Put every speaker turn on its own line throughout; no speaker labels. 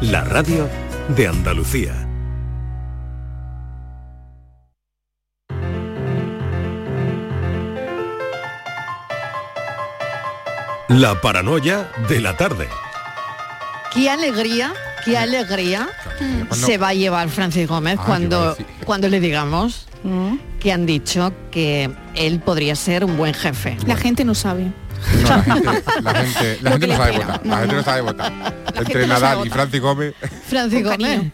la radio de Andalucía. La paranoia de la tarde.
Qué alegría, qué alegría se va a llevar Francis Gómez
Ah,
cuando, cuando le digamos que han dicho que él podría ser un buen jefe.
La gente no sabe.
No, la gente, la gente, la gente no sabe votar.
No,
La gente
no.
no sabe votar. Entre Nadal y
votar.
Francis Gómez.
Francis
Con
Gómez.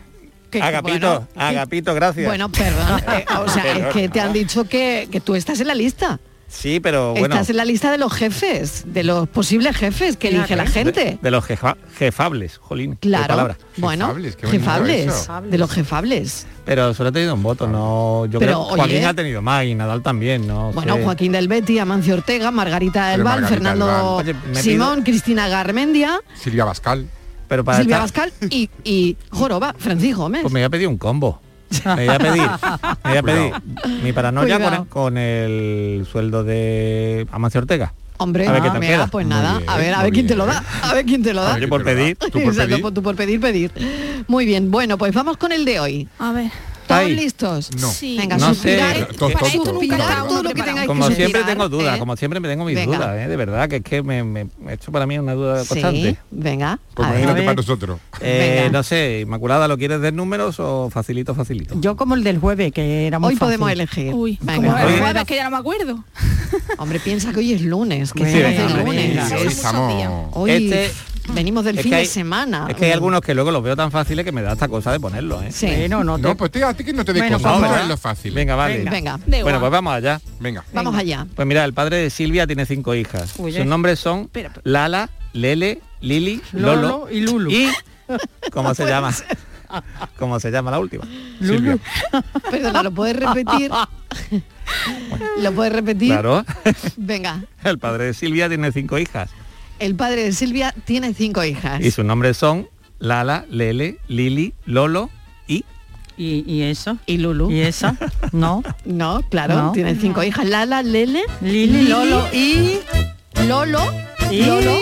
que-
Agapito,
bueno,
Agapito, gracias.
Bueno, perdón. eh, o sea, es que te han dicho que, que tú estás en la lista.
Sí, pero bueno,
Estás en la lista de los jefes, de los posibles jefes que elige la gente.
de los jefa- jefables, jolín, qué
Claro.
palabra.
Bueno,
Jefables,
de los jefables.
Pero solo ha tenido un voto, no. Yo
Pero,
creo que Joaquín
oye-
ha tenido más y Nadal también, no.
Bueno,
sé.
Joaquín del Betty, Amancio Ortega, Margarita Val,
Margarita
Fernando.
Oye,
Simón, Cristina Garmendia,
Silvia Bascal.
Pero para
Silvia
estar-
Pascal y, y Joroba, Francis Gómez.
Pues me voy a pedir un combo. Me voy a pedir, me voy a pedir mi paranoia con, con el sueldo de Amancio Ortega.
Hombre,
A ver qué tal
mira,
queda.
pues
Muy
nada,
bien,
a ver, a ver quién te lo da, a ver quién te lo da.
Oye, por pedir.
Tú por
Exacto,
pedir.
por- tú por pedir, pedir. Muy bien, bueno, pues vamos con el de hoy.
A ver.
¿Todos
Ahí.
listos?
No.
Sí.
Venga,
No
suspirar,
sé.
Todo
Para esto
tonto.
nunca
suspirar
estábamos
todo lo que
preparados.
tengáis
Como
que
siempre
suspirar,
tengo dudas,
¿eh?
como siempre me tengo mis
Venga.
dudas, ¿eh? de verdad, que es que me, me, esto para mí es una duda
Sí,
constante.
venga,
Pues
a
imagínate
ver.
para nosotros.
Eh, no sé, Inmaculada, ¿lo quieres de números o facilito, facilito?
Yo como el del jueves, que era muy
Hoy
fácil.
podemos elegir.
Uy,
Venga.
como
Oye.
el jueves que ya no me acuerdo.
Hombre, piensa que hoy es lunes, que el lunes.
Sí. Hoy
Este-
venimos del
es
fin
que
de semana.
Es que hay algunos que luego los veo tan fáciles que me da esta cosa de ponerlos, ¿eh?
Sí.
Bueno, no te...
No, pues tío, a ti que no te dé
Bueno,
cosas, no es lo fácil.
Venga, vale.
Venga.
Venga,
Bueno, pues vamos allá.
Venga.
vamos allá.
Pues mira, el padre de Silvia tiene cinco hijas.
Uy,
Sus
eh.
nombres son. Lala, Lele, Lili, Lolo,
Lolo y Lulu.
Y ¿cómo se llama? ¿Cómo se llama la última?
Silvia.
Perdona, ¿lo puedes repetir? ¿Lo puedes repetir?
Claro.
Venga.
El padre de Silvia tiene cinco hijas.
El padre de Silvia tiene cinco hijas.
Y sus nombres son Lala, Lele, Lili, Lolo y
¿Y, y eso?
¿Y Lulu?
¿Y esa? No.
No, claro,
No.
tiene cinco hijas. Lala, Lele,
Lili, Lolo y...
Lolo,
y...
Lolo.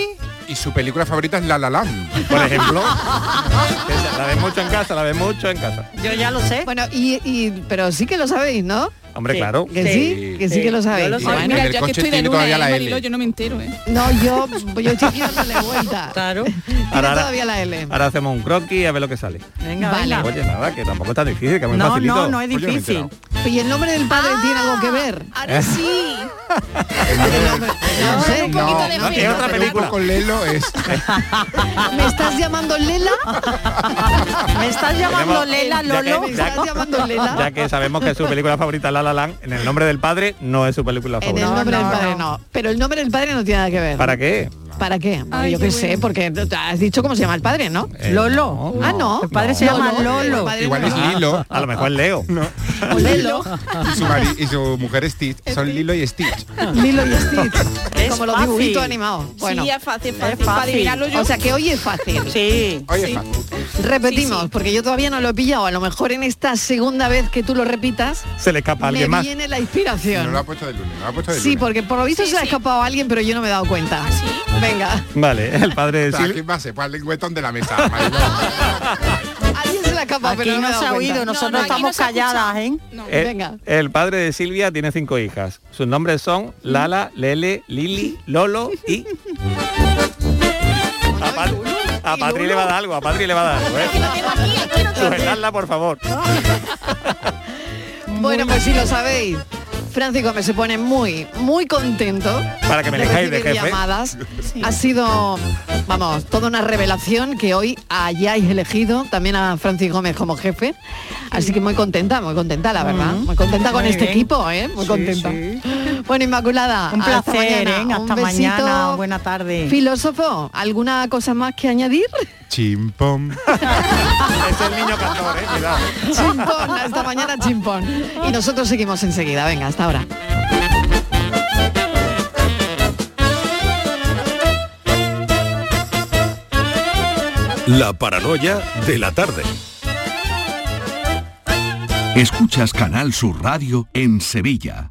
Y su película favorita es La La Land.
por ejemplo. la ves mucho en casa, la ves mucho en casa.
Yo ya lo sé.
Bueno, y, y- pero sí que lo sabéis, ¿no?
Hombre,
Sí.
claro.
Que sí,
Sí.
que sí,
Sí.
que lo
Yo
sabéis.
lo
Ay, en
mira, yo es que estoy de luna,
todavía
¿eh,
la L.
Mariló? yo no me entero, ¿eh?
No, yo, yo estoy aquí dándole vuelta.
Claro.
Tiene
Ahora-
todavía la L.
Ahora hacemos un croquis a ver lo que sale.
Venga,
Vale.
venga.
Oye, nada, que tampoco es tan difícil, que es muy
No,
facilito.
no, no es
yo no
difícil.
¿Y el nombre del padre tiene algo que ver?
Ahora sí.
El nombre- no sé.
un poquito de
no,
fe.
¿Qué otra película?
Con Lelo es...
¿Me estás llamando Lela?
¿Me estás llamando Lela,
ya que-
Lolo?
¿Me estás llamando Lela?
Ya que sabemos que su película favorita es La La Land, en el nombre del padre no es su película
En
favorita.
el nombre
No,
del padre
no.
no. Pero el nombre del padre no tiene nada que ver.
¿Para qué?
¿Para qué?
Ay,
yo
qué
qué sé,
bueno.
porque has dicho cómo se llama el padre, ¿no?
Eh,
Lolo.
Ah, no.
El padre se llama Lolo.
Padre
Igual
no.
es Lilo.
A lo mejor Leo.
O Lelo.
Y su, mari- y su mujer Stitch. Son Lilo y Stitch.
Lilo y Stitch.
Es
como los
fácil.
dibujitos animados. Bueno,
sí, es fácil,
es
fácil.
fácil.
Para adivinarlo yo.
o sea que hoy es fácil.
Sí.
Oye,
Sí.
fácil.
Repetimos,
Sí, sí.
porque yo todavía no lo he pillado. A lo mejor en esta segunda vez que tú lo repitas,
Se le escapa a
me
alguien más.
viene la
No
inspiración.
lo ha puesto de lunes, no lo ha puesto de
Sí, porque por lo visto
Sí,
se le ha escapado a alguien, pero yo no me he dado cuenta.
¿Ah, sí?
Venga,
Vale, el padre Silvia.
¿quién va a ser? Pues el lengüetón de la mesa.
Alguien se
Aquí
pero no,
no se ha
cuenta.
oído, nosotros
no,
estamos
no ha
calladas, ¿eh?
No.
El,
Venga.
el padre de Silvia tiene cinco hijas. Sus nombres son Lala, Lele, Lili, Lolo y... A, Pat- a Patri le va a dar algo, a Patri le va a dar algo, ¿eh? Sujetadla, por favor.
Bueno, pues si lo sabéis, Francis Gómez se pone muy, muy contento.
Para que me
de
de jefe.
llamadas. Ha sido, vamos, toda una revelación que hoy hayáis elegido también a Francis Gómez como jefe. Así que muy contenta, muy contenta, la verdad. Muy contenta con
Muy
este
bien.
equipo, ¿eh? Muy
Sí,
contenta.
sí.
Bueno, Inmaculada.
Un
hasta
placer,
mañana.
¿eh?
Un
Hasta
besito.
mañana. Buena tarde.
Filósofo, ¿alguna cosa más que añadir?
Chimpom.
Es el niño cantor, ¿eh? Cuidado.
Chimpón, hasta mañana, chimpón. Y nosotros seguimos enseguida. Venga, hasta ahora.
La paranoia de la tarde.
Escuchas Canal Sur Radio en Sevilla.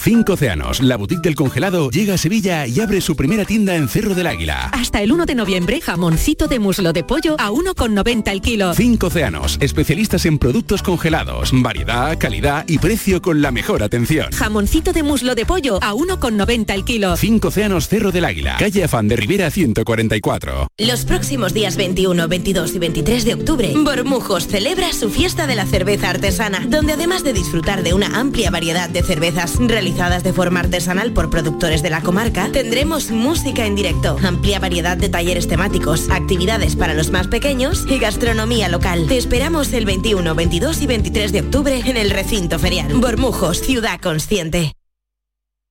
Cinco Océanos, la boutique del congelado, llega a Sevilla y abre su primera tienda en Cerro del Águila.
Hasta el 1 de noviembre, jamoncito de muslo de pollo a 1,90 el kilo.
Cinco Océanos, especialistas en productos congelados, variedad, calidad y precio con la mejor atención.
Jamoncito de muslo de pollo a 1,90 el kilo.
Cinco Océanos Cerro del Águila, calle Afán de Rivera 144.
Los próximos días 21, 22 y 23 de octubre, Bormujos celebra su fiesta de la cerveza artesana, donde además de disfrutar de una amplia variedad de cervezas realizadas de forma artesanal por productores de la comarca, tendremos música en directo, amplia variedad de talleres temáticos, actividades para los más pequeños y gastronomía local. Te esperamos el 21, 22 y 23 de octubre en el recinto ferial. Bormujos, ciudad consciente.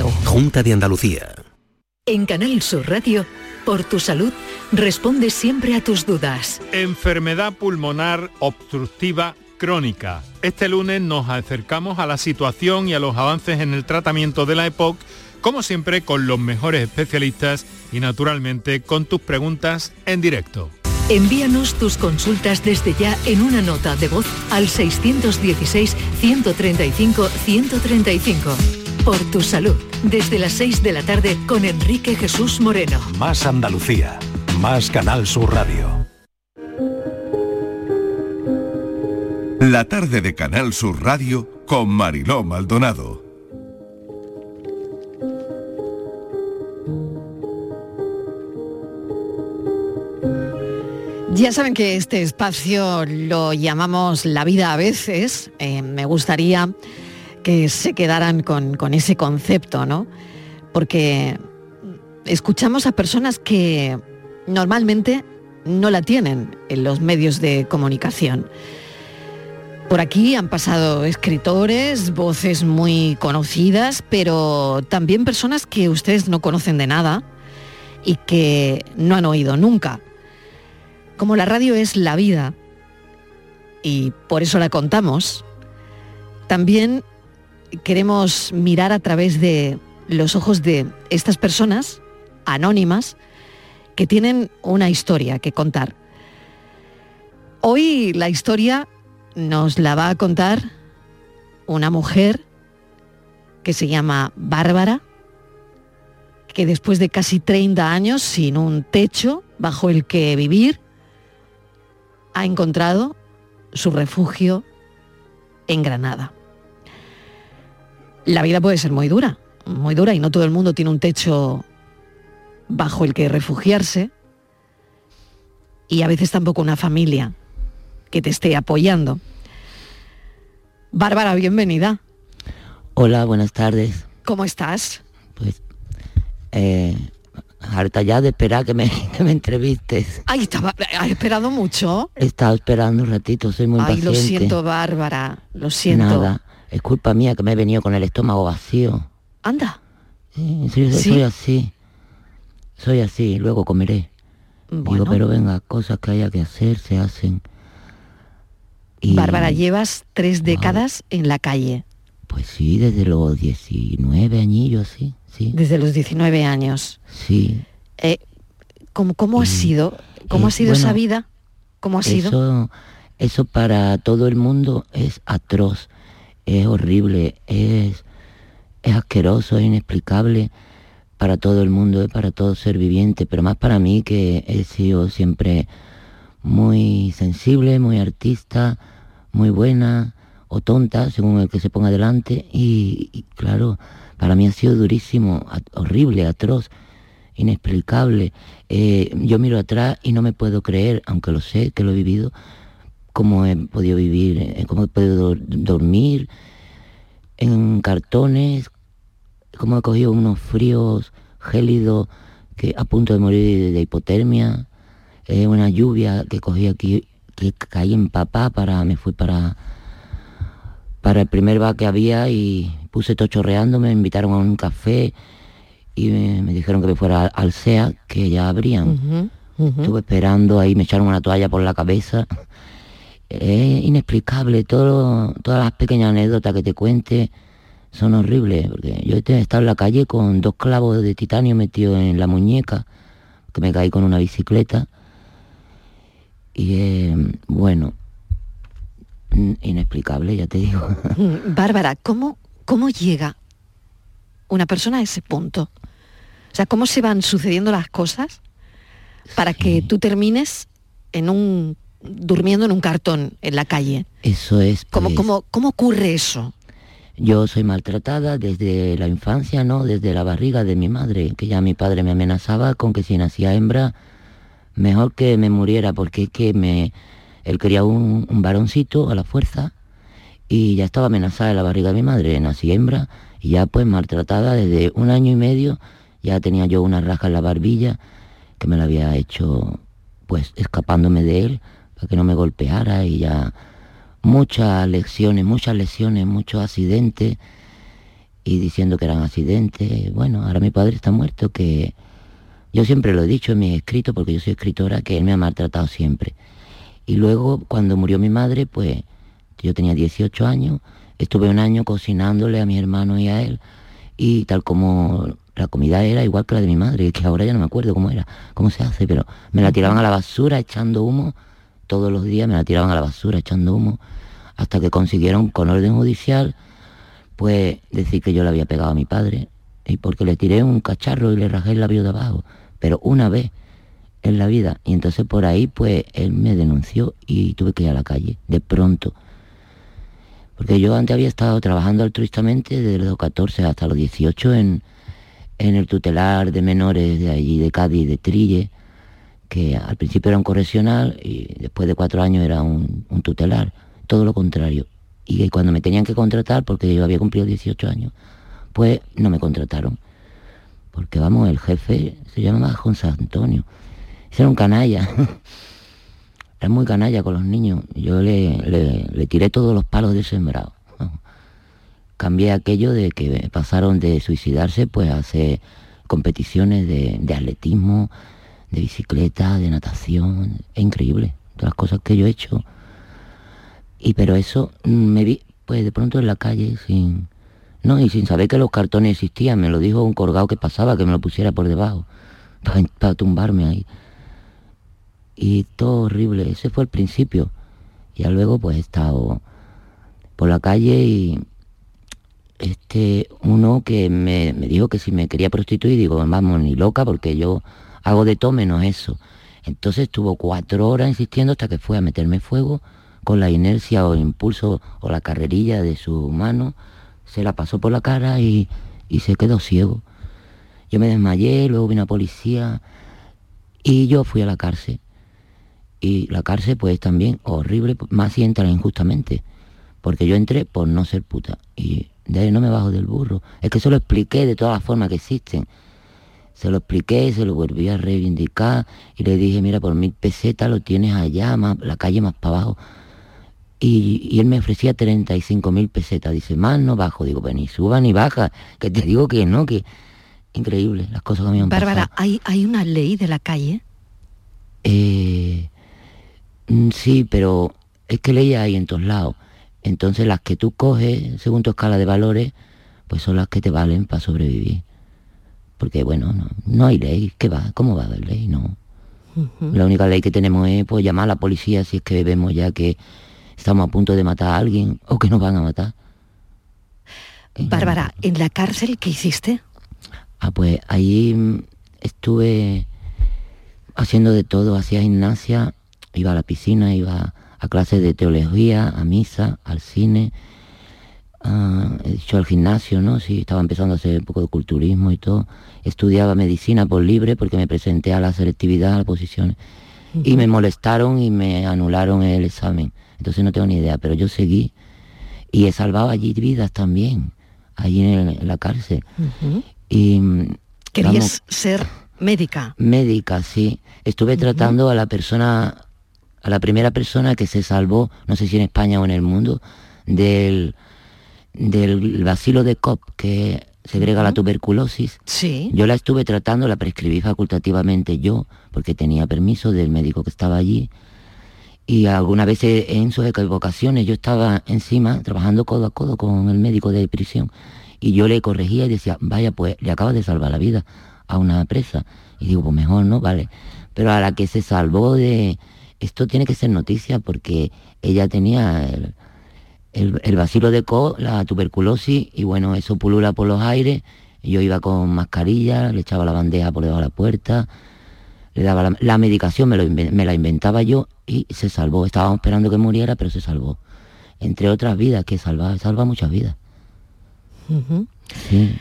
Junta de Andalucía.
En Canal Sur Radio, por tu salud, responde siempre a tus dudas.
Enfermedad pulmonar obstructiva crónica. Este lunes nos acercamos a la situación y a los avances en el tratamiento de la EPOC, como siempre con los mejores especialistas y naturalmente con tus preguntas en directo.
Envíanos tus consultas desde ya en una nota de voz al 616-135-135. Por tu salud, desde las 6 de la tarde con Enrique Jesús Moreno.
Más Andalucía, más Canal Sur Radio.
La tarde de Canal Sur Radio con Mariló Maldonado.
Ya saben que este espacio lo llamamos la vida a veces. Eh, me gustaría que se quedaran con, con, ese concepto, ¿no? Porque escuchamos a personas que normalmente no la tienen en los medios de comunicación. Por aquí han pasado escritores, voces muy conocidas, pero también personas que ustedes no conocen de nada y que no han oído nunca. Como la radio es la vida y por eso la contamos, también queremos mirar a través de los ojos de estas personas anónimas que tienen una historia que contar. Hoy la historia nos la va a contar una mujer que se llama Bárbara, que después de casi 30 años sin un techo bajo el que vivir, ha encontrado su refugio en Granada. La vida puede ser muy dura, muy dura y no todo el mundo tiene un techo bajo el que refugiarse y a veces tampoco una familia que te esté apoyando. Bárbara, bienvenida.
Hola, buenas tardes.
¿Cómo estás?
Pues eh, harta ya de esperar que me, que me entrevistes.
Ay, estaba, ¿has esperado mucho?
He estado esperando un ratito, soy muy
Ay,
paciente.
lo siento, Bárbara, lo siento.
Nada, es culpa mía que me he venido con el estómago vacío.
Anda.
Sí, soy,
¿Sí?
soy así. Soy así, luego comeré. Digo, pero venga, cosas que haya que hacer se hacen. Y,
Bárbara, llevas tres décadas en la calle.
Pues sí, desde los 19 añillos, sí, sí.
Desde los 19 años.
Sí.
Eh, ¿Cómo, cómo ha sido? ¿Cómo
eh,
ha sido esa
bueno,
vida? ¿Cómo ha sido?
Eso para todo el mundo es atroz, es horrible, es, es asqueroso, es inexplicable para todo el mundo, para todo ser viviente, pero más para mí que he sido siempre muy sensible, muy artista, muy buena o tonta, según el que se ponga delante, y, claro, para mí ha sido durísimo, horrible, atroz, inexplicable. Eh, yo miro atrás y no me puedo creer, aunque lo sé, que lo he vivido, cómo he podido vivir, eh, cómo he podido dor- dormir en cartones, cómo he cogido unos fríos gélidos que a punto de morir de, hipotermia, eh, una lluvia que cogí aquí, que caí en papá para, me fui para para el primer bar que había y puse todo chorreando, me invitaron a un café y me, me dijeron que me fuera al, al SEA, que ya abrían. Estuve esperando ahí, me echaron una toalla por la cabeza. Es inexplicable, todo, todas las pequeñas anécdotas que te cuente son horribles, porque yo he estado en la calle con dos clavos de titanio metidos en la muñeca, que me caí con una bicicleta. Y eh, bueno, inexplicable, ya te digo.
Mm, Bárbara, ¿cómo, ¿cómo llega una persona a ese punto? O sea, ¿cómo se van sucediendo las cosas para que tú termines en un durmiendo en un cartón en la calle?
Eso es.
¿Cómo,
pues,
cómo, cómo ocurre eso?
Yo soy maltratada desde la infancia, ¿no? Desde la barriga de mi madre, que ya mi padre me amenazaba con que si nacía hembra, mejor que me muriera, porque es que me, él quería un, un varoncito a la fuerza y ya estaba amenazada en la barriga de mi madre, nací hembra y ya pues maltratada desde un año y medio, ya tenía yo una raja en la barbilla que me la había hecho pues escapándome de él que no me golpeara y ya muchas lecciones, muchas lesiones, muchos accidentes y diciendo que eran accidentes. Bueno, ahora mi padre está muerto, que yo siempre lo he dicho en mis escritos, porque yo soy escritora, que él me ha maltratado siempre. Y luego, cuando murió mi madre, pues yo tenía 18 años, estuve un año cocinándole a mi hermano y a él, y tal como la comida era igual que la de mi madre, que ahora ya no me acuerdo cómo era, cómo se hace, pero me la tiraban a la basura echando humo, todos los días me la tiraban a la basura echando humo, hasta que consiguieron con orden judicial, pues decir que yo le había pegado a mi padre, y porque le tiré un cacharro y le rajé el labio de abajo, pero una vez en la vida, y entonces por ahí pues él me denunció y tuve que ir a la calle, de pronto. Porque yo antes había estado trabajando altruistamente desde los 14 hasta los 18 en, en el tutelar de menores de allí, de Cádiz, de Trille, que al principio era un correccional y después de cuatro años era un, tutelar, todo lo contrario. Y cuando me tenían que contratar, porque yo había cumplido 18 años, pues no me contrataron. Porque vamos, el jefe se llamaba José Antonio. Ese era un canalla. Era muy canalla con los niños. Yo le, le- tiré todos los palos del sembrado. Cambié aquello de que pasaron de suicidarse pues a hacer competiciones de atletismo, de bicicleta, de natación. Es increíble. Todas las cosas que yo he hecho. Y pero eso mm, me vi pues de pronto en la calle sin... No, y sin saber que los cartones existían. Me lo dijo un colgado que pasaba, que me lo pusiera por debajo. Para, para tumbarme ahí y todo horrible. Ese fue el principio. Ya luego pues he estado por la calle y este uno que me, me dijo que si me quería prostituir, digo, vamos, ni loca, porque yo hago de todo menos eso. Entonces estuvo cuatro horas insistiendo hasta que fue a meterme fuego con la inercia o impulso o la carrerilla de su mano, se la pasó por la cara y, y se quedó ciego. Yo me desmayé, luego vino la policía y yo fui a la cárcel. Y la cárcel pues también horrible, más si entran injustamente. Porque yo entré por no ser puta. Y de ahí no me bajo del burro. Es que se lo expliqué de todas las formas que existen. Se lo expliqué, se lo volví a reivindicar y le dije, mira, por mil pesetas lo tienes allá, más, la calle más para abajo. Y, y él me ofrecía 35 mil pesetas. Dice, más no bajo. Digo, pues ni suba ni baja, que te digo que no, que increíble las cosas que me han
Bárbara,
pasado.
¿hay, ¿hay una ley de la calle?
Eh, mm, sí, pero es que leyes hay en todos lados. Entonces las que tú coges según tu escala de valores, pues son las que te valen para sobrevivir. Porque bueno, no, no hay ley. ¿Qué va? ¿Cómo va a haber ley? No. La única ley que tenemos es pues, llamar a la policía si es que vemos ya que estamos a punto de matar a alguien o que nos van a matar.
Bárbara, ¿en la cárcel qué hiciste?
Ah, pues ahí mm, estuve haciendo de todo, hacía gimnasia, iba a la piscina, iba a clases de teología, a misa, al cine, he dicho al gimnasio, ¿no? Sí, estaba empezando a hacer un poco de culturismo y todo. Estudiaba medicina por libre porque me presenté a la selectividad, a las posiciones. Y me molestaron y me anularon el examen. Entonces no tengo ni idea, pero yo seguí y he salvado allí vidas también, allí en, el- en la cárcel. Y
Querías
vamos,
ser médica.
médica, sí. Estuve tratando a la persona, a la primera persona que se salvó, no sé si en España o en el mundo, del, del bacilo de Koch, que segrega la tuberculosis.
Sí.
Yo la estuve tratando, la prescribí facultativamente yo, porque tenía permiso del médico que estaba allí. Y algunas veces en sus equivocaciones yo estaba encima, trabajando codo a codo con el médico de prisión. Y yo le corregía y decía, vaya, pues le acabas de salvar la vida a una presa. Y digo, pues mejor no, vale. Pero a la que se salvó de... Esto tiene que ser noticia porque ella tenía el, el, el bacilo de Co, la tuberculosis, y bueno, eso pulula por los aires. Yo iba con mascarilla, le echaba la bandeja por debajo de la puerta, le daba la, la medicación, me, lo me la inventaba yo y se salvó. Estábamos esperando que muriera, pero se salvó. Entre otras vidas que salva, salva muchas vidas. Sí,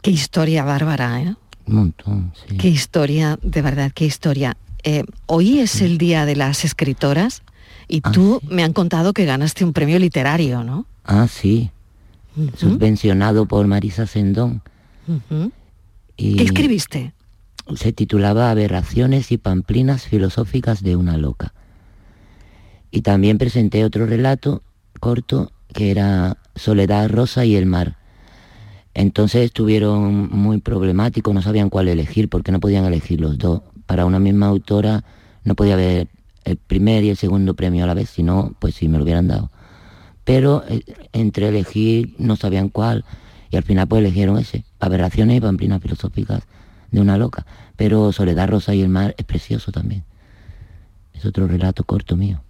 Qué historia, Bárbara, ¿eh?
un montón. Sí.
Qué historia, de verdad, qué historia. Eh, hoy es el Día de las Escritoras y
Ah,
tú me han contado que ganaste un premio literario, ¿no?
Ah, sí. Subvencionado por Marisa Sendón. Y
¿Qué escribiste?
se titulaba Aberraciones y pamplinas filosóficas de una loca. Y también presenté otro relato corto que era Soledad Rosa y el mar. Entonces estuvieron muy problemáticos, no sabían cuál elegir porque no podían elegir los dos. Para una misma autora no podía haber el primer y el segundo premio a la vez, si no, pues sí me lo hubieran dado. Pero eh, entre elegir no sabían cuál y al final pues eligieron ese, Aberraciones y pamplinas filosóficas de una loca. Pero Soledad Rosa y el mar es precioso también. Es otro relato corto mío.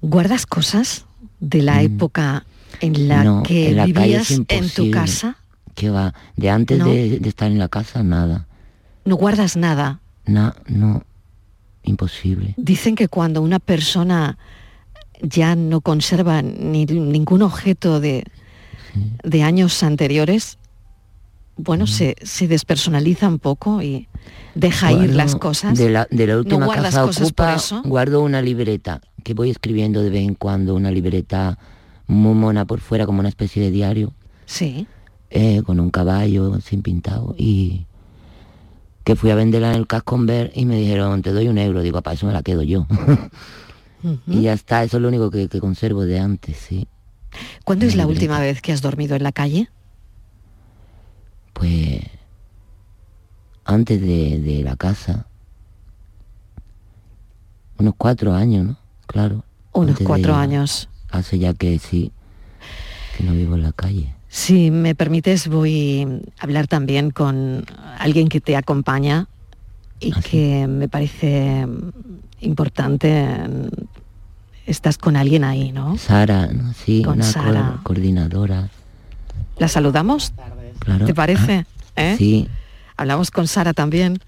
¿Guardas cosas de la época en la
Mm. No,
que
en la
vivías en tu casa?
¿Qué va? De antes
No.
de, de estar en la casa, nada.
No guardas nada.
Na- no, imposible.
Dicen que cuando una persona ya no conserva ni ningún objeto de, de años anteriores, bueno, se, se despersonaliza un poco y deja ir las cosas.
De la, de la última
¿No
casa ocupa, guardo una libreta que voy escribiendo de vez en cuando, una libreta muy mona por fuera, como una especie de diario,
Sí.
eh, con un caballo sin pintado. Y que fui a venderla en el Casconver y me dijeron, te doy un euro. Digo, para eso me la quedo yo. y ya está, eso es lo único que, que conservo de antes, sí.
¿Cuándo es la
libreta.
última vez que has dormido en la calle?
Pues antes de, de la casa, unos cuatro años, ¿no? Claro.
Unos
de
cuatro años.
Hace ya que sí, que no vivo en la calle.
Si me permites, voy a hablar también con alguien que te acompaña y que me parece importante. Estás con alguien ahí, ¿no?
Sara, ¿no? sí,
Con
una co-
Sara.
coordinadora.
¿La saludamos?
Claro.
¿Te parece? ¿Eh?
Sí,
Hablamos con Sara también.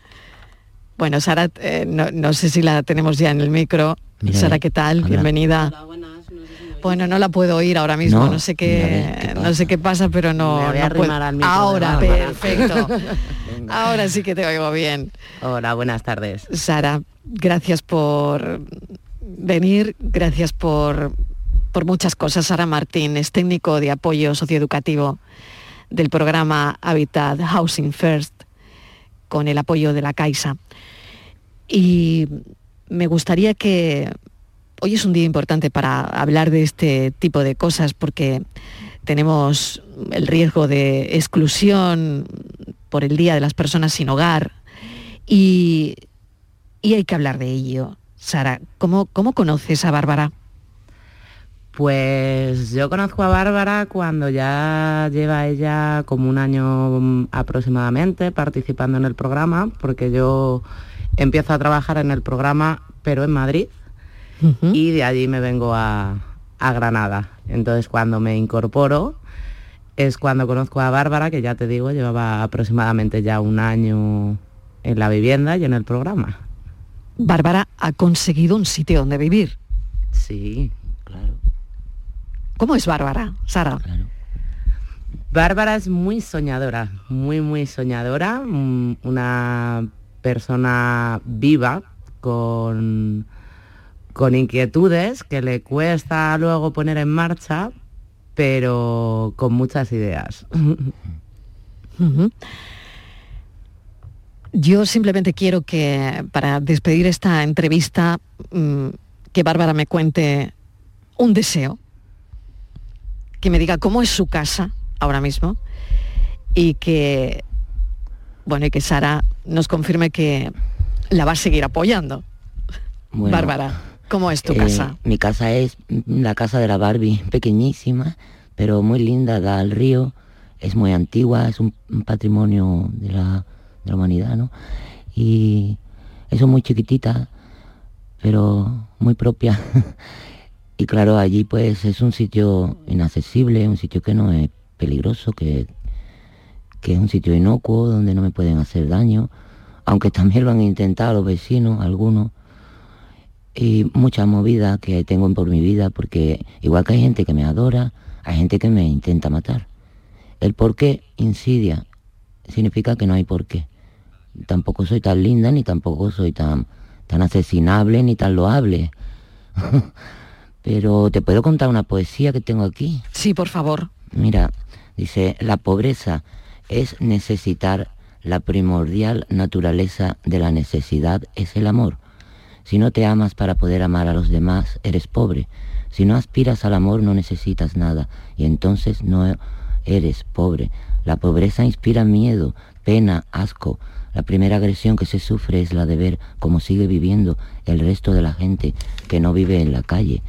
Bueno, Sara, eh, no, no sé si la tenemos ya en el micro.
Mira,
Sara, ¿qué tal? Bienvenida. Bueno, no la puedo oír ahora mismo,
No,
no, sé qué,
ver, ¿qué
no sé qué pasa, pero no,
Me voy a
no puedo.
al micro
Ahora, perfecto. ahora sí que te oigo bien.
Hola, buenas tardes.
Sara, gracias por venir, gracias por, por muchas cosas. Sara Martín es técnico de apoyo socioeducativo del programa Habitat Housing First con el apoyo de la Caixa. Y me gustaría que hoy es un día importante para hablar de este tipo de cosas porque tenemos el riesgo de exclusión por el Día de las Personas sin Hogar y y hay que hablar de ello. Sara, ¿cómo, cómo conoces a Bárbara?
Pues yo conozco a Bárbara cuando ya lleva ella como un año aproximadamente participando en el programa, porque yo empiezo a trabajar en el programa, pero en Madrid, y de allí me vengo a, a Granada. Entonces cuando me incorporo es cuando conozco a Bárbara, que ya te digo, llevaba aproximadamente ya un año en la vivienda y en el programa.
Bárbara ha conseguido un sitio donde vivir.
Sí, claro.
¿Cómo es Bárbara, Sara?
Bárbara es muy soñadora, muy, muy soñadora, mm, una persona viva con, con inquietudes que le cuesta luego poner en marcha, pero con muchas ideas.
Yo simplemente quiero que, para despedir esta entrevista, mm, que Bárbara me cuente un deseo, que me diga cómo es su casa ahora mismo y que, bueno, y que Sara nos confirme que la va a seguir apoyando.
Bueno,
Bárbara, ¿cómo es tu
eh,
casa?
Mi casa es la casa de la Barbie, pequeñísima, pero muy linda, da al río, es muy antigua, es un, un patrimonio de la, de la humanidad, ¿no? Y es muy chiquitita, pero muy propia. y claro, allí pues es un sitio inaccesible, un sitio que no es peligroso, que, que es un sitio inocuo, donde no me pueden hacer daño, aunque también lo han intentado los vecinos, algunos y mucha movida que tengo por mi vida, porque igual que hay gente que me adora, hay gente que me intenta matar. El por qué insidia significa que no hay por qué. Tampoco soy tan linda, ni tampoco soy tan, tan asesinable, ni tan loable. Pero te puedo contar una poesía que tengo aquí.
Sí, por favor.
Mira, dice, la pobreza es necesitar la primordial naturaleza de la necesidad, es el amor. Si no te amas para poder amar a los demás, eres pobre. Si no aspiras al amor, no necesitas nada. Y entonces no eres pobre. La pobreza inspira miedo, pena, asco. La primera agresión que se sufre es la de ver cómo sigue viviendo el resto de la gente que no vive en la calle.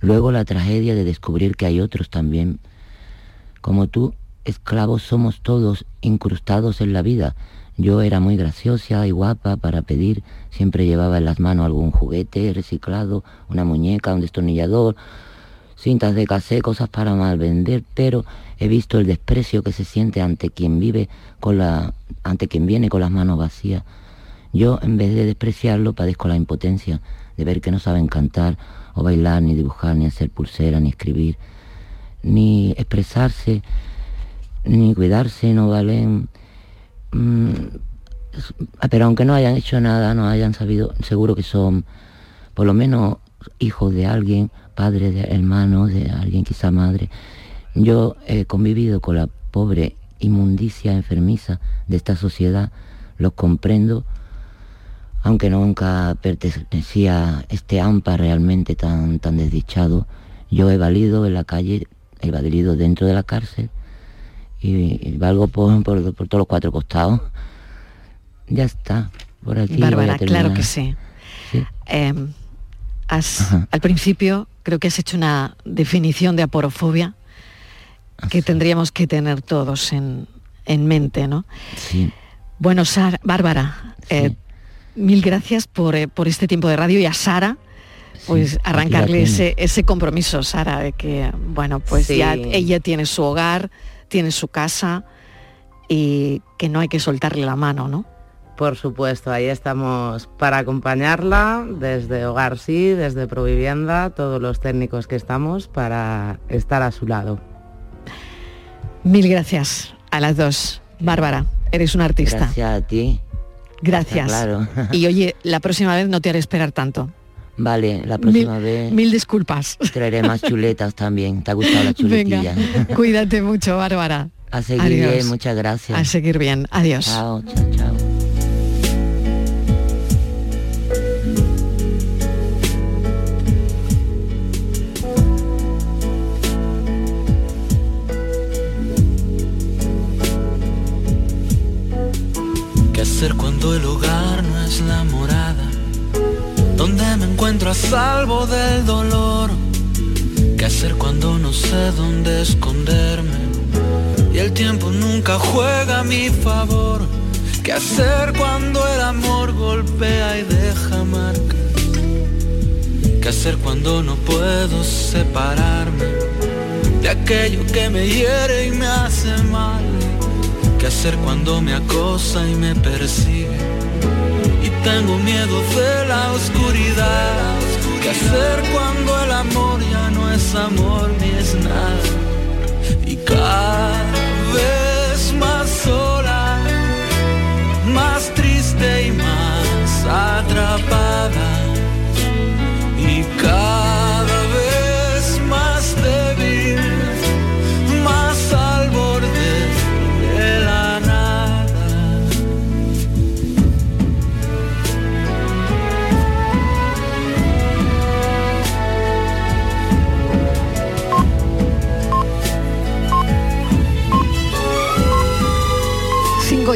Luego la tragedia de descubrir que hay otros también. Como tú, esclavos somos todos incrustados en la vida. Yo era muy graciosa y guapa para pedir, siempre llevaba en las manos algún juguete reciclado, una muñeca, un destornillador, cintas de casé, cosas para mal vender, pero he visto el desprecio que se siente ante quien vive con la, ante quien viene con las manos vacías. Yo, en vez de despreciarlo, padezco la impotencia de ver que no saben cantar o bailar, ni dibujar, ni hacer pulsera, ni escribir, ni expresarse, ni cuidarse, no valen. Mm, pero aunque no hayan hecho nada, no hayan sabido, seguro que son por lo menos hijos de alguien, padres de hermanos, de alguien quizá madre. Yo he convivido con la pobre inmundicia enfermiza de esta sociedad, los comprendo, aunque nunca pertenecía a este AMPA realmente tan, tan desdichado. Yo he valido en la calle, he valido dentro de la cárcel y, y valgo por, por, por todos los cuatro costados. Ya está, por aquí.
Bárbara, claro que sí. Eh, has- al principio creo que has hecho una definición de aporofobia que tendríamos que tener todos en, en mente, ¿no?
Sí.
Bueno, Sara, Bárbara, eh, mil gracias por, eh, por este tiempo de radio y a Sara, pues arrancarle ese, ese compromiso, Sara, de que, bueno, pues
Sí.
ya ella tiene su hogar, tiene su casa y que no hay que soltarle la mano, ¿no?
Por supuesto, ahí estamos para acompañarla desde Hogar Sí, desde Provivienda, todos los técnicos que estamos para estar a su lado.
Mil gracias a las dos. Bárbara, eres una artista.
Gracias a ti.
Gracias.
Claro.
Y oye, la próxima vez no te haré esperar tanto.
Vale, la próxima
Mil-
vez
Mil disculpas.
traeré más chuletas también. ¿Te ha gustado la chuletilla?
Venga, cuídate mucho, Bárbara.
A seguir
Adiós.
bien, muchas gracias.
A seguir bien. Adiós.
Chao, chao, chao.
¿Qué hacer cuando el hogar no es la morada
donde me encuentro a salvo del dolor. ¿Qué hacer cuando no sé dónde esconderme? Y el tiempo nunca juega a mi favor. ¿Qué hacer cuando el amor golpea y deja marca? ¿Qué hacer cuando no puedo separarme de aquello que me hiere y me hace mal? ¿Qué hacer cuando me acosa y me persigue? Tengo miedo de la oscuridad. ¿Qué hacer cuando el amor ya no es amor ni es nada? Y cada vez más sola, más triste y más atrapada. Y cada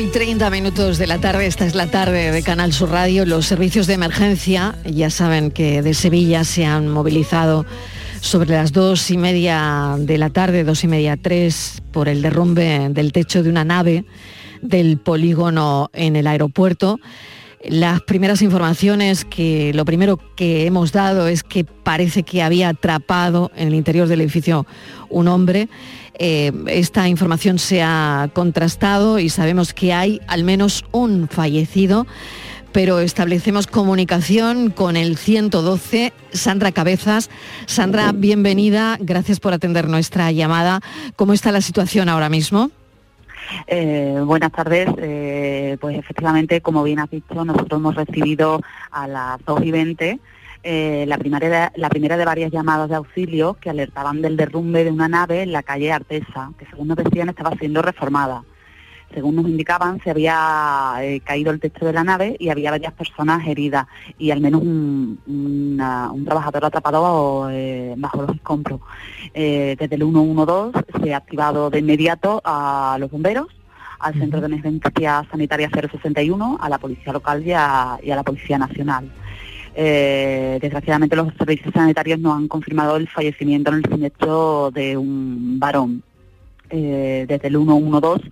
y 30 minutos de la tarde, esta es la tarde de Canal Sur Radio. Los servicios de emergencia, ya saben que de Sevilla se han movilizado sobre las dos y media de la tarde, dos y media, tres, por el derrumbe del techo de una nave del polígono en el aeropuerto. Las primeras informaciones que lo primero que hemos dado es que parece que había atrapado en el interior del edificio un hombre. Eh, esta información se ha contrastado y sabemos que hay al menos un fallecido, pero establecemos comunicación con el 112, Sandra Cabezas. Sandra, bienvenida, gracias por atender nuestra llamada. ¿Cómo está la situación ahora mismo?
Eh, buenas tardes. Eh, pues efectivamente, como bien has dicho, nosotros hemos recibido a las 2 y 20 eh, la, primera de, la primera de varias llamadas de auxilio que alertaban del derrumbe de una nave en la calle Artesa, que según nos decían estaba siendo reformada. Según nos indicaban, se había eh, caído el techo de la nave y había varias personas heridas y al menos un, una- un trabajador atrapado eh, bajo los escombros. Eh, desde el 112 se ha activado de inmediato a los bomberos, al Centro de Emergencia Sanitaria 061, a la Policía Local y a, y a la Policía Nacional. Eh, desgraciadamente los servicios sanitarios no han confirmado el fallecimiento en el siniestro de un varón. Eh, desde el 112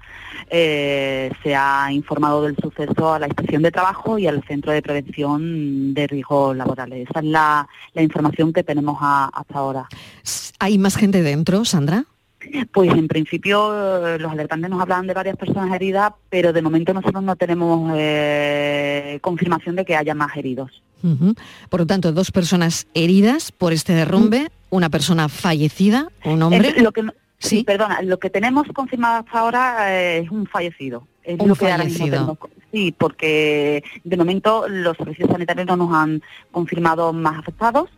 eh, se ha informado del suceso a la inspección de trabajo y al centro de prevención de riesgos laborales. Esa es la, la información que tenemos a- hasta ahora.
¿Hay más gente dentro, Sandra?
Pues en principio los alertantes nos hablan de varias personas heridas, pero de momento nosotros no tenemos eh, confirmación de que haya más heridos.
Por lo tanto, dos personas heridas por este derrumbe, una persona fallecida, un hombre.
Lo que sí, perdona, lo que tenemos confirmado hasta ahora eh, es un fallecido. Es
Un
lo que ahora mismo
fallecido.
tenemos Sí, porque de momento los servicios sanitarios no nos han confirmado más afectados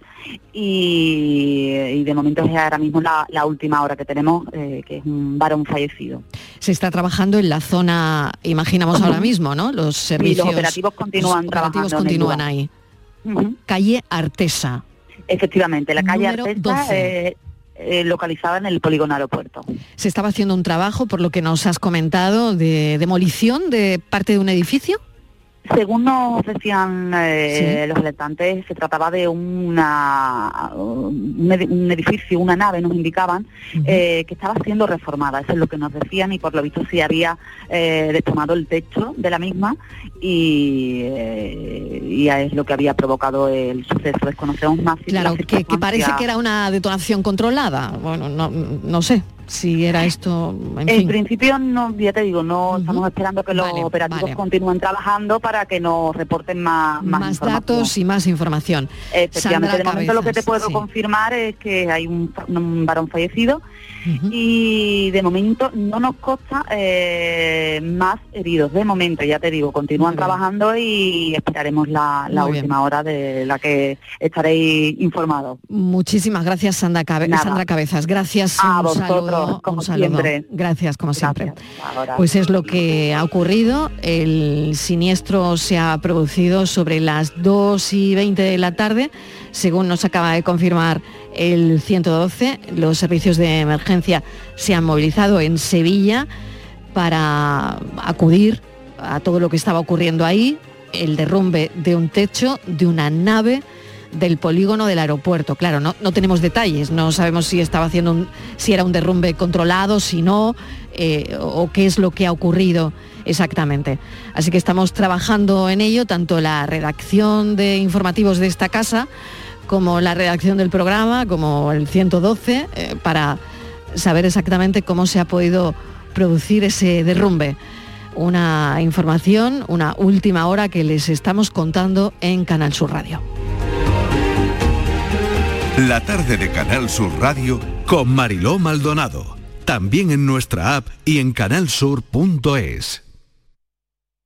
y, y de momento es ahora mismo la, la última hora que tenemos, eh, que es un varón fallecido.
Se está trabajando en la zona, imaginamos ahora mismo, ¿no? Los
Sí,
servicios.
los operativos continúan
los operativos
trabajando
continúan
lugar.
Calle Artesa.
Efectivamente, la calle
Número
Artesa,
12.
eh, eh, localizada en el polígono aeropuerto.
Se estaba haciendo un trabajo, por lo que nos has comentado, de demolición de parte de un edificio.
Según nos decían eh, los alertantes, se trataba de una, un edi- un edificio, una nave, nos indicaban, eh, que estaba siendo reformada. Eso es lo que nos decían y por lo visto sí había eh, desplomado el techo de la misma y, eh, y es lo que había provocado el suceso. Desconocemos más. si
Claro,
la
que, que parece que era una detonación controlada. Bueno, no, no sé si era esto, en
En
fin.
principio, no, ya te digo, no estamos esperando que los operativos
vale.
continúen trabajando para que nos reporten más, más,
datos y más información.
Efectivamente,
Sandra
de momento lo que te puedo
sí.
confirmar es que hay un varón fallecido y de momento no nos consta eh, más heridos. De momento, ya te digo, continúan trabajando y esperaremos la, la
Muy bien.
última hora de la que estaréis informados.
Muchísimas gracias, Sandra, Cabe-
Nada.
Sandra Cabezas. Gracias.
A
un
vosotros,
saludo,
como
un saludo.
siempre.
Gracias, como siempre.
Ahora.
Pues es lo que ha ocurrido. El siniestro se ha producido sobre las 2 y 20 de la tarde, según nos acaba de confirmar el 112. Los servicios de emergencia se han movilizado en Sevilla para acudir a todo lo que estaba ocurriendo ahí. el derrumbe de un techo de una nave del polígono del aeropuerto. Claro, no, no tenemos detalles, no sabemos si estaba haciendo un, si era un derrumbe controlado, si no, eh, o qué es lo que ha ocurrido exactamente. Así que estamos trabajando en ello, tanto la redacción de informativos de esta casa, como la redacción del programa, como el 112, eh, para saber exactamente cómo se ha podido producir ese derrumbe. Una información, una última hora que les estamos contando en Canal Sur Radio.
La tarde de Canal Sur Radio con Mariló Maldonado. También en nuestra app y en canalsur.es.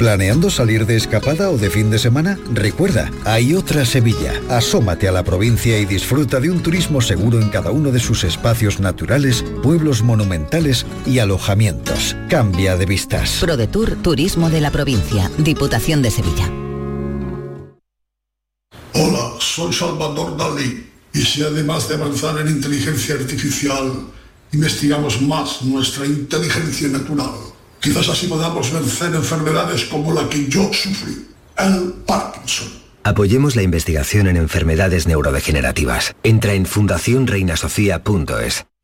¿Planeando salir de escapada o de fin de semana? Recuerda, hay otra Sevilla. Asómate a la provincia y disfruta de un turismo seguro en cada uno de sus espacios naturales, pueblos monumentales y alojamientos. Cambia de vistas.
ProDetour Turismo de la Provincia, Diputación de Sevilla.
Hola, soy Salvador Dalí. Y si además de avanzar en inteligencia artificial, investigamos más nuestra inteligencia natural, quizás así podamos vencer enfermedades como la que yo sufrí, el Parkinson.
Apoyemos la investigación en enfermedades neurodegenerativas. Entra en fundacionreinasofía.es.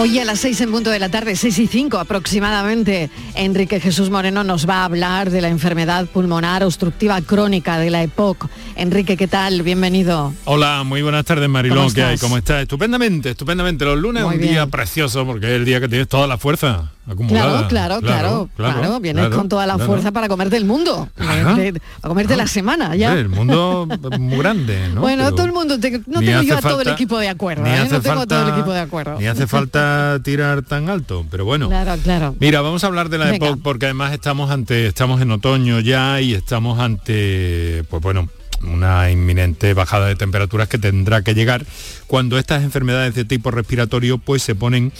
Hoy a las 6 en punto de la tarde, 6 y 5 aproximadamente, Enrique Jesús Moreno nos va a hablar de la enfermedad pulmonar obstructiva crónica de la EPOC. Enrique, ¿qué tal? Bienvenido.
Hola, muy buenas tardes Marilón,
¿Cómo
¿qué hay? ¿Cómo estás? Estupendamente, estupendamente. Los lunes es un día precioso porque es el día que tienes toda la fuerza acumulada.
Claro, claro, claro, claro, Vienes
claro,
con toda la fuerza para comerte el mundo, para comerte la semana ya.
Hombre, El mundo es muy grande, ¿no?
bueno,
Pero
todo el mundo, te- no tengo yo a todo el equipo de acuerdo,
ni
¿eh?
hace
no tengo a todo el
falta-
equipo de acuerdo.
Ni hace falta tirar tan alto, pero bueno.
Claro, claro.
Mira, vamos a hablar de la
Venga.
EPOC porque además estamos ante, estamos en otoño ya y estamos ante, pues bueno, una inminente bajada de temperaturas que tendrá que llegar cuando estas enfermedades de tipo respiratorio pues se ponen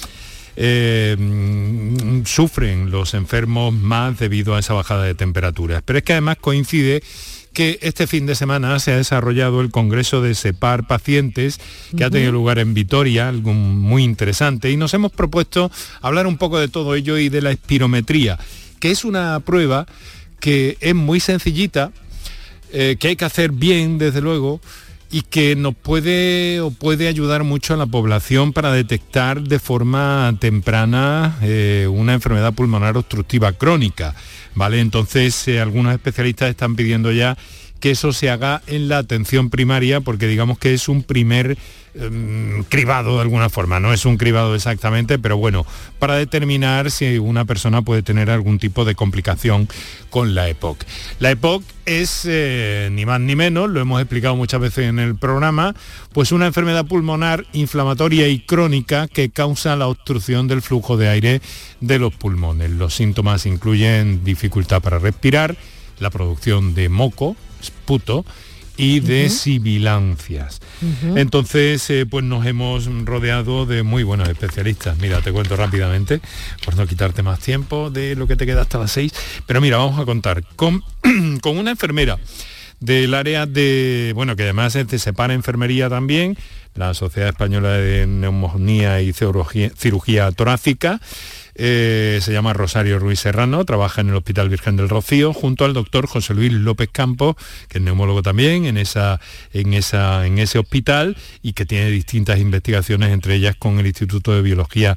eh, sufren los enfermos más debido a esa bajada de temperaturas. Pero es que además coincide que este fin de semana se ha desarrollado el Congreso de SEPAR Pacientes, que ha tenido lugar en Vitoria, algo muy interesante, y nos hemos propuesto hablar un poco de todo ello y de la espirometría, que es una prueba que es muy sencillita, eh, que hay que hacer bien, desde luego, y que nos puede o puede ayudar mucho a la población para detectar de forma temprana eh, una enfermedad pulmonar obstructiva crónica. ¿Vale? Entonces, eh, algunos especialistas están pidiendo ya que eso se haga en la atención primaria, porque digamos que es un primer em, cribado de alguna forma, no es un cribado exactamente, pero bueno, para determinar si una persona puede tener algún tipo de complicación con la EPOC. La EPOC es eh, ni más ni menos, lo hemos explicado muchas veces en el programa, pues una enfermedad pulmonar inflamatoria y crónica que causa la obstrucción del flujo de aire de los pulmones. Los síntomas incluyen dificultad para respirar, la producción de moco, esputo, y de sibilancias. Entonces, eh, pues nos hemos rodeado de muy buenos especialistas. Mira, te cuento rápidamente, por no quitarte más tiempo de lo que te queda hasta las seis. Pero mira, vamos a contar con, con una enfermera del área de, bueno, que además es de Separa Enfermería también, la Sociedad Española de Neumonía y Cirugía, Cirugía Torácica, eh, se llama Rosario Ruiz Serrano, trabaja en el Hospital Virgen del Rocío, junto al doctor José Luis López Campos, que es neumólogo también en, esa, en, esa, en ese hospital y que tiene distintas investigaciones, entre ellas con el Instituto de Biología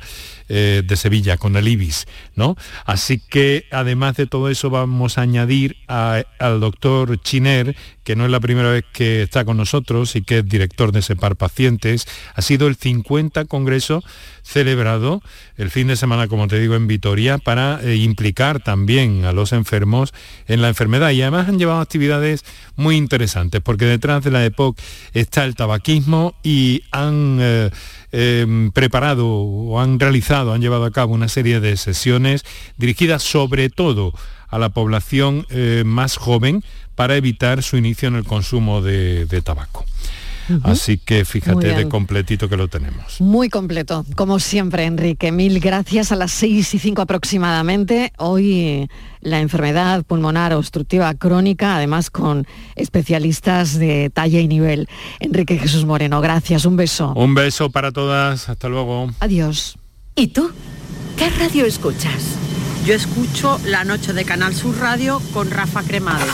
eh, de Sevilla, con el IBIS. ¿no? Así que además de todo eso vamos a añadir al doctor Chiner, que no es la primera vez que está con nosotros y que es director de SEPAR Pacientes. Ha sido el 50 Congreso celebrado el fin de semana, como te digo, en Vitoria para eh, implicar también a los enfermos en la enfermedad. Y además han llevado actividades muy interesantes, porque detrás de la EPOC está el tabaquismo y han... Eh, em, preparado o han realizado, han llevado a cabo una serie de sesiones dirigidas sobre todo a la población eh, más joven para evitar su inicio en el consumo de tabaco. Así que fíjate de completito que lo tenemos.
Muy completo, como siempre, Enrique. Mil gracias a las seis y cinco aproximadamente. Hoy la enfermedad pulmonar obstructiva crónica, además con especialistas de talla y nivel. Enrique Jesús Moreno, gracias, un beso.
Un beso para todas, hasta luego.
Adiós.
¿Y tú? ¿Qué radio escuchas?
Yo escucho La Noche de Canal Sur Radio con Rafa Cremades.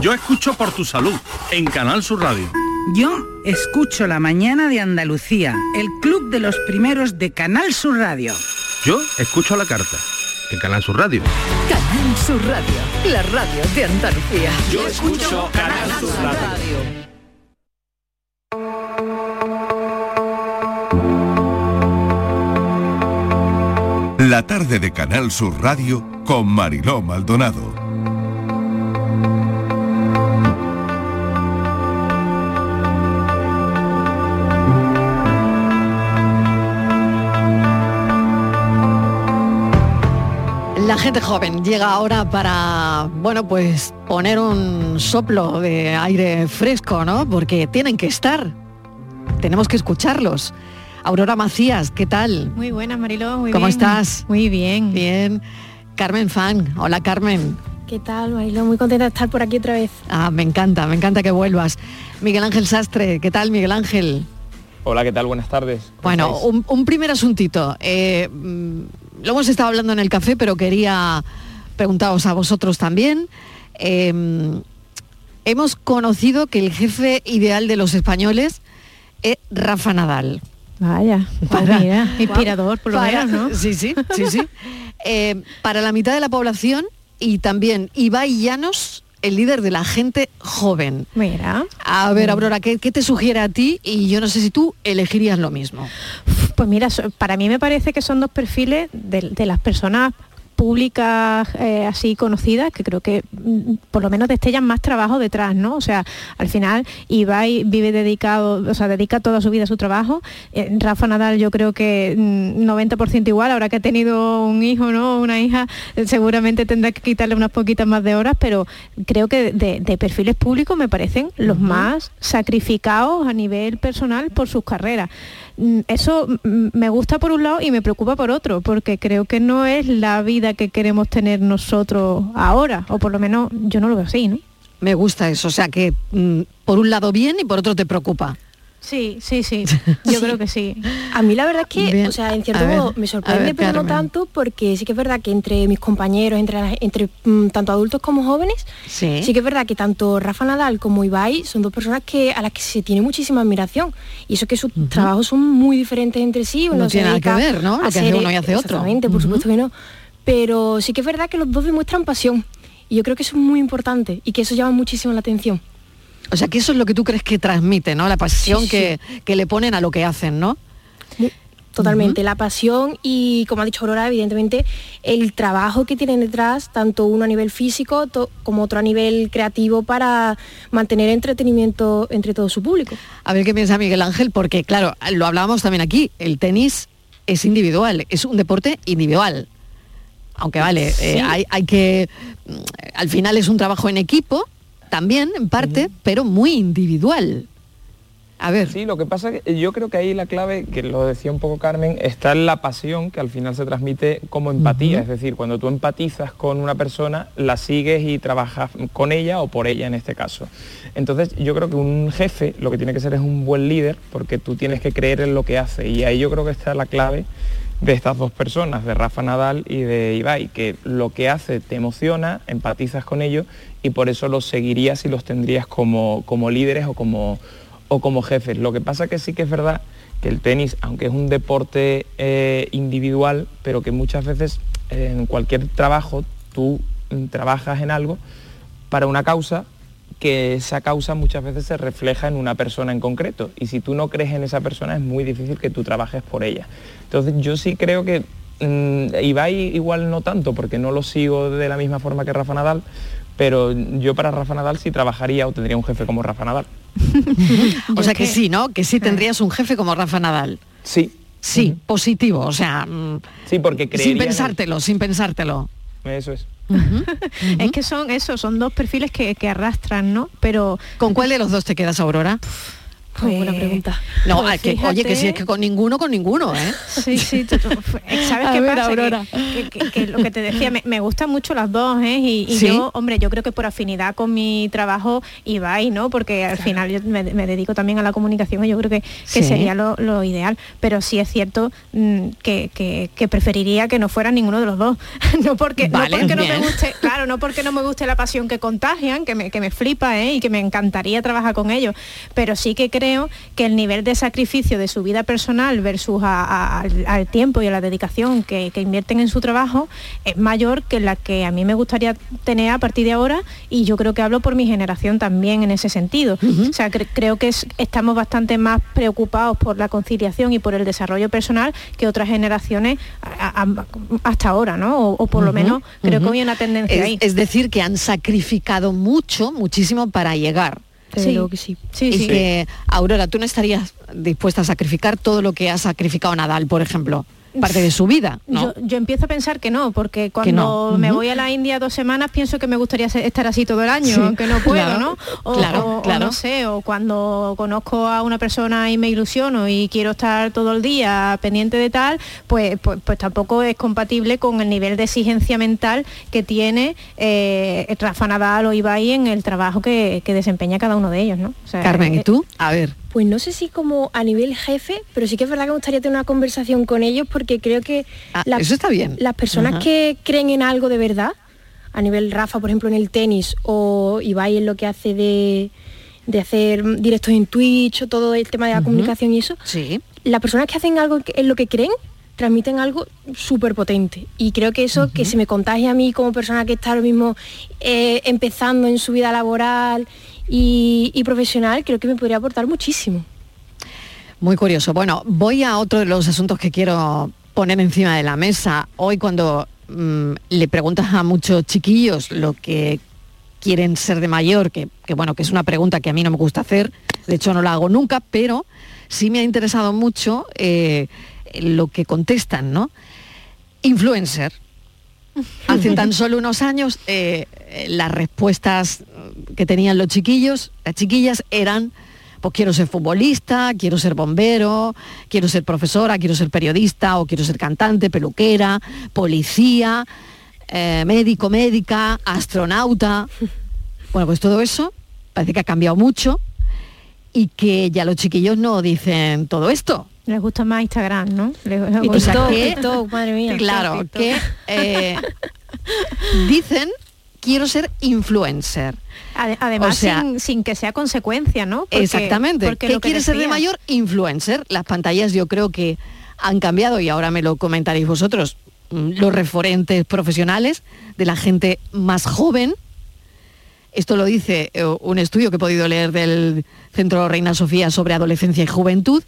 Yo escucho Por Tu Salud en Canal Sur Radio.
Yo escucho La Mañana de Andalucía, el club de los primeros de Canal Sur Radio.
Yo escucho La Carta en Canal Sur Radio.
Canal Sur Radio, la radio de Andalucía.
Yo escucho Canal Sur Radio.
La tarde de Canal Sur Radio con Mariló Maldonado.
La gente joven llega ahora para, bueno, pues poner un soplo de aire fresco, ¿no? Porque tienen que estar. Tenemos que escucharlos. Aurora Macías, ¿qué tal?
Muy buena, Mariló, muy
¿Cómo
bien.
estás?
Muy bien.
Bien. Carmen Fan, hola Carmen.
¿Qué tal, Mariló? Muy contenta de estar por aquí otra vez.
Ah, me encanta, me encanta que vuelvas. Miguel Ángel Sastre, ¿qué tal Miguel Ángel?
Hola, ¿qué tal? Buenas tardes. ¿Cómo
Bueno, un, un primer asuntito. Eh, lo hemos estado hablando en el café, pero quería preguntaros a vosotros también. Eh, hemos conocido que el jefe ideal de los españoles es Rafa Nadal.
Vaya, pues mira, inspirador por lo
para-
menos, ¿no?
Sí, sí, sí, sí. Eh, para la mitad de la población y también Ibai Llanos, el líder de la gente joven.
Mira.
A ver, Aurora, ¿qué, qué te sugiere a ti? Y yo no sé si tú elegirías lo mismo.
Pues mira, para mí me parece que son dos perfiles de, de las personas públicas eh, así conocidas que creo que mm, por lo menos destellan más trabajo detrás, ¿no? O sea, al final Ibai vive dedicado, o sea, dedica toda su vida a su trabajo. Eh, Rafa Nadal yo creo que mm, 90% igual, ahora que ha tenido un hijo, ¿no? Una hija, eh, seguramente tendrá que quitarle unas poquitas más de horas, pero creo que de, de perfiles públicos me parecen los más sacrificados a nivel personal por sus carreras. Mm, Eso me gusta por un lado y me preocupa por otro, porque creo que no es la vida que queremos tener nosotros ahora, o por lo menos yo no lo veo así, ¿no?
Me gusta eso, o sea que mm, por un lado bien y por otro te preocupa.
Sí, sí, sí, yo creo que sí.
A mí la verdad es que,
Bien.
o sea, en cierto
A ver,
modo me sorprende,
ver,
pero no tanto, porque sí que es verdad que entre mis compañeros, entre, entre mm, tanto adultos como jóvenes,
Sí.
que es verdad que tanto Rafa Nadal como Ibai son dos personas que a las que se tiene muchísima admiración. Y eso que sus trabajos son muy diferentes entre sí.
No
uno se
tiene nada que
dedica
ver, ¿no? Lo que hace uno y hace otro.
Exactamente, por supuesto que no. Pero sí que es verdad que los dos demuestran pasión. Y yo creo que eso es muy importante y que eso llama muchísimo la atención.
O sea que eso es lo que tú crees que transmite, ¿no? La pasión
Sí, sí.
Que, que le ponen a lo que hacen, ¿no?
Totalmente, la pasión y, como ha dicho Aurora, evidentemente el trabajo que tienen detrás, tanto uno a nivel físico como otro a nivel creativo para mantener entretenimiento entre todo su público.
A ver qué piensa Miguel Ángel, porque claro, lo hablábamos también aquí, el tenis es individual, es un deporte individual. Aunque vale, eh, hay, hay que, mm, al final es un trabajo en equipo, también en parte, pero muy individual. A ver.
Sí, lo que pasa es que yo creo que ahí la clave, que lo decía un poco Carmen, está en la pasión que al final se transmite como empatía. Es decir, cuando tú empatizas con una persona, la sigues y trabajas con ella o por ella en este caso. Entonces yo creo que un jefe lo que tiene que ser es un buen líder porque tú tienes que creer en lo que hace y ahí yo creo que está la clave de estas dos personas, de Rafa Nadal y de Ibai, que lo que hace te emociona, empatizas con ellos y por eso los seguirías y los tendrías como, como líderes o como, o como jefes. Lo que pasa que sí que es verdad que el tenis, aunque es un deporte eh, individual, pero que muchas veces eh, en cualquier trabajo tú mm, trabajas en algo para una causa que esa causa muchas veces se refleja en una persona en concreto y si tú no crees en esa persona es muy difícil que tú trabajes por ella. Entonces yo sí creo que mm, Ibai igual no tanto porque no lo sigo de la misma forma que Rafa Nadal, pero yo para Rafa Nadal sí trabajaría o tendría un jefe como Rafa Nadal.
o sea que sí, ¿no? Que sí tendrías un jefe como Rafa Nadal.
Sí.
Sí, positivo, o sea... mm,
Sí, porque creería
Sin pensártelo, sin pensártelo.
Eso es.
Es que son eso, son dos perfiles que, que arrastran, ¿no? Pero
¿Con cuál de los dos te quedas, Aurora?
Pues, buena pregunta.
No,
Pues
oye, que si es que con ninguno, con ninguno, ¿eh?
Sí, sí, tú- tú- ¿sabes qué
ver,
pasa? Que-
Aurora.
Que, que- que lo que te decía, me, me gustan mucho las dos, ¿eh? Y, y
¿Sí?
yo, hombre, yo creo que por afinidad con mi trabajo Ibai, ¿no? Porque al final yo me, me dedico también a la comunicación y yo creo que, que
Sí.
sería lo, lo ideal. Pero sí es cierto mm, que, preferiría que no fuera ninguno de los dos. no porque, no porque no me guste, claro, no porque no me guste la pasión que contagian, que me, que me flipa, ¿eh? Y que me encantaría trabajar con ellos. Pero sí que creo que el nivel de sacrificio de su vida personal versus a- a- al, al tiempo y a la dedicación que, que invierten en su trabajo es mayor que la que a mí me gustaría tener a partir de ahora y yo creo que hablo por mi generación también en ese sentido. O sea, cre- creo que es- estamos bastante más preocupados por la conciliación y por el desarrollo personal que otras generaciones a- hasta ahora, ¿no? O, o por lo menos creo que
ujú.
hay una tendencia
es,
ahí.
es decir, que han sacrificado mucho, muchísimo para llegar.
Desde luego que sí. Sí,
y
sí.
que, Aurora, tú no estarías dispuesta a sacrificar todo lo que ha sacrificado Nadal, por ejemplo, parte de su vida, ¿no?
Yo, yo empiezo a pensar que no, porque cuando
no.
me voy a la India dos semanas pienso que me gustaría estar así todo el año,
Sí,
aunque no puedo,
claro,
¿no? O,
claro,
o- o
claro.
no sé, o cuando conozco a una persona y me ilusiono y quiero estar todo el día pendiente de tal, pues, pues, pues tampoco es compatible con el nivel de exigencia mental que tiene eh, Rafa Nadal o Ibai en el trabajo que, que desempeña cada uno de ellos, ¿no? O sea,
Carmen, ¿y
eh,
tú? A ver.
Pues no sé si como a nivel jefe, pero sí que es verdad que me gustaría tener una conversación con ellos porque creo que
Ah, eso está bien.
las personas
Ajá.
que creen en algo de verdad, a nivel Rafa, por ejemplo, en el tenis, o Ibai en lo que hace de, de hacer directos en Twitch, o todo el tema de la comunicación y eso,
Sí.
las personas que hacen algo en lo que creen, transmiten algo súper potente. Y creo que eso que se me contagia a mí como persona que está ahora mismo eh, empezando en su vida laboral y, y profesional, creo que me podría aportar muchísimo.
Muy curioso. Bueno, voy a otro de los asuntos que quiero poner encima de la mesa. Hoy cuando mm, le preguntas a muchos chiquillos lo que quieren ser de mayor, que, que, bueno, que es una pregunta que a mí no me gusta hacer, de hecho no la hago nunca, pero sí me ha interesado mucho eh, lo que contestan, ¿no? Influencer. Hace tan solo unos años eh, eh, las respuestas que tenían los chiquillos, las chiquillas eran, pues quiero ser futbolista, quiero ser bombero, quiero ser profesora, quiero ser periodista o quiero ser cantante, peluquera, policía, eh, médico, médica, astronauta. Bueno, pues todo eso parece que ha cambiado mucho y que ya los chiquillos no dicen todo esto.
Les gusta más Instagram, ¿no? Les-
Y TikTok,
que-
TikTok, madre mía.
Claro,
TikTok.
que eh, dicen quiero ser influencer.
Ade- Además,
O sea-
sin, sin que sea consecuencia, ¿no? Porque-
Exactamente.
porque
¿Qué ser de mayor? Influencer. Las pantallas yo creo que han cambiado y ahora me lo comentaréis vosotros. mm, Los referentes profesionales de la gente más joven. Esto lo dice eh, un estudio que he podido leer del Centro Reina Sofía sobre adolescencia y juventud,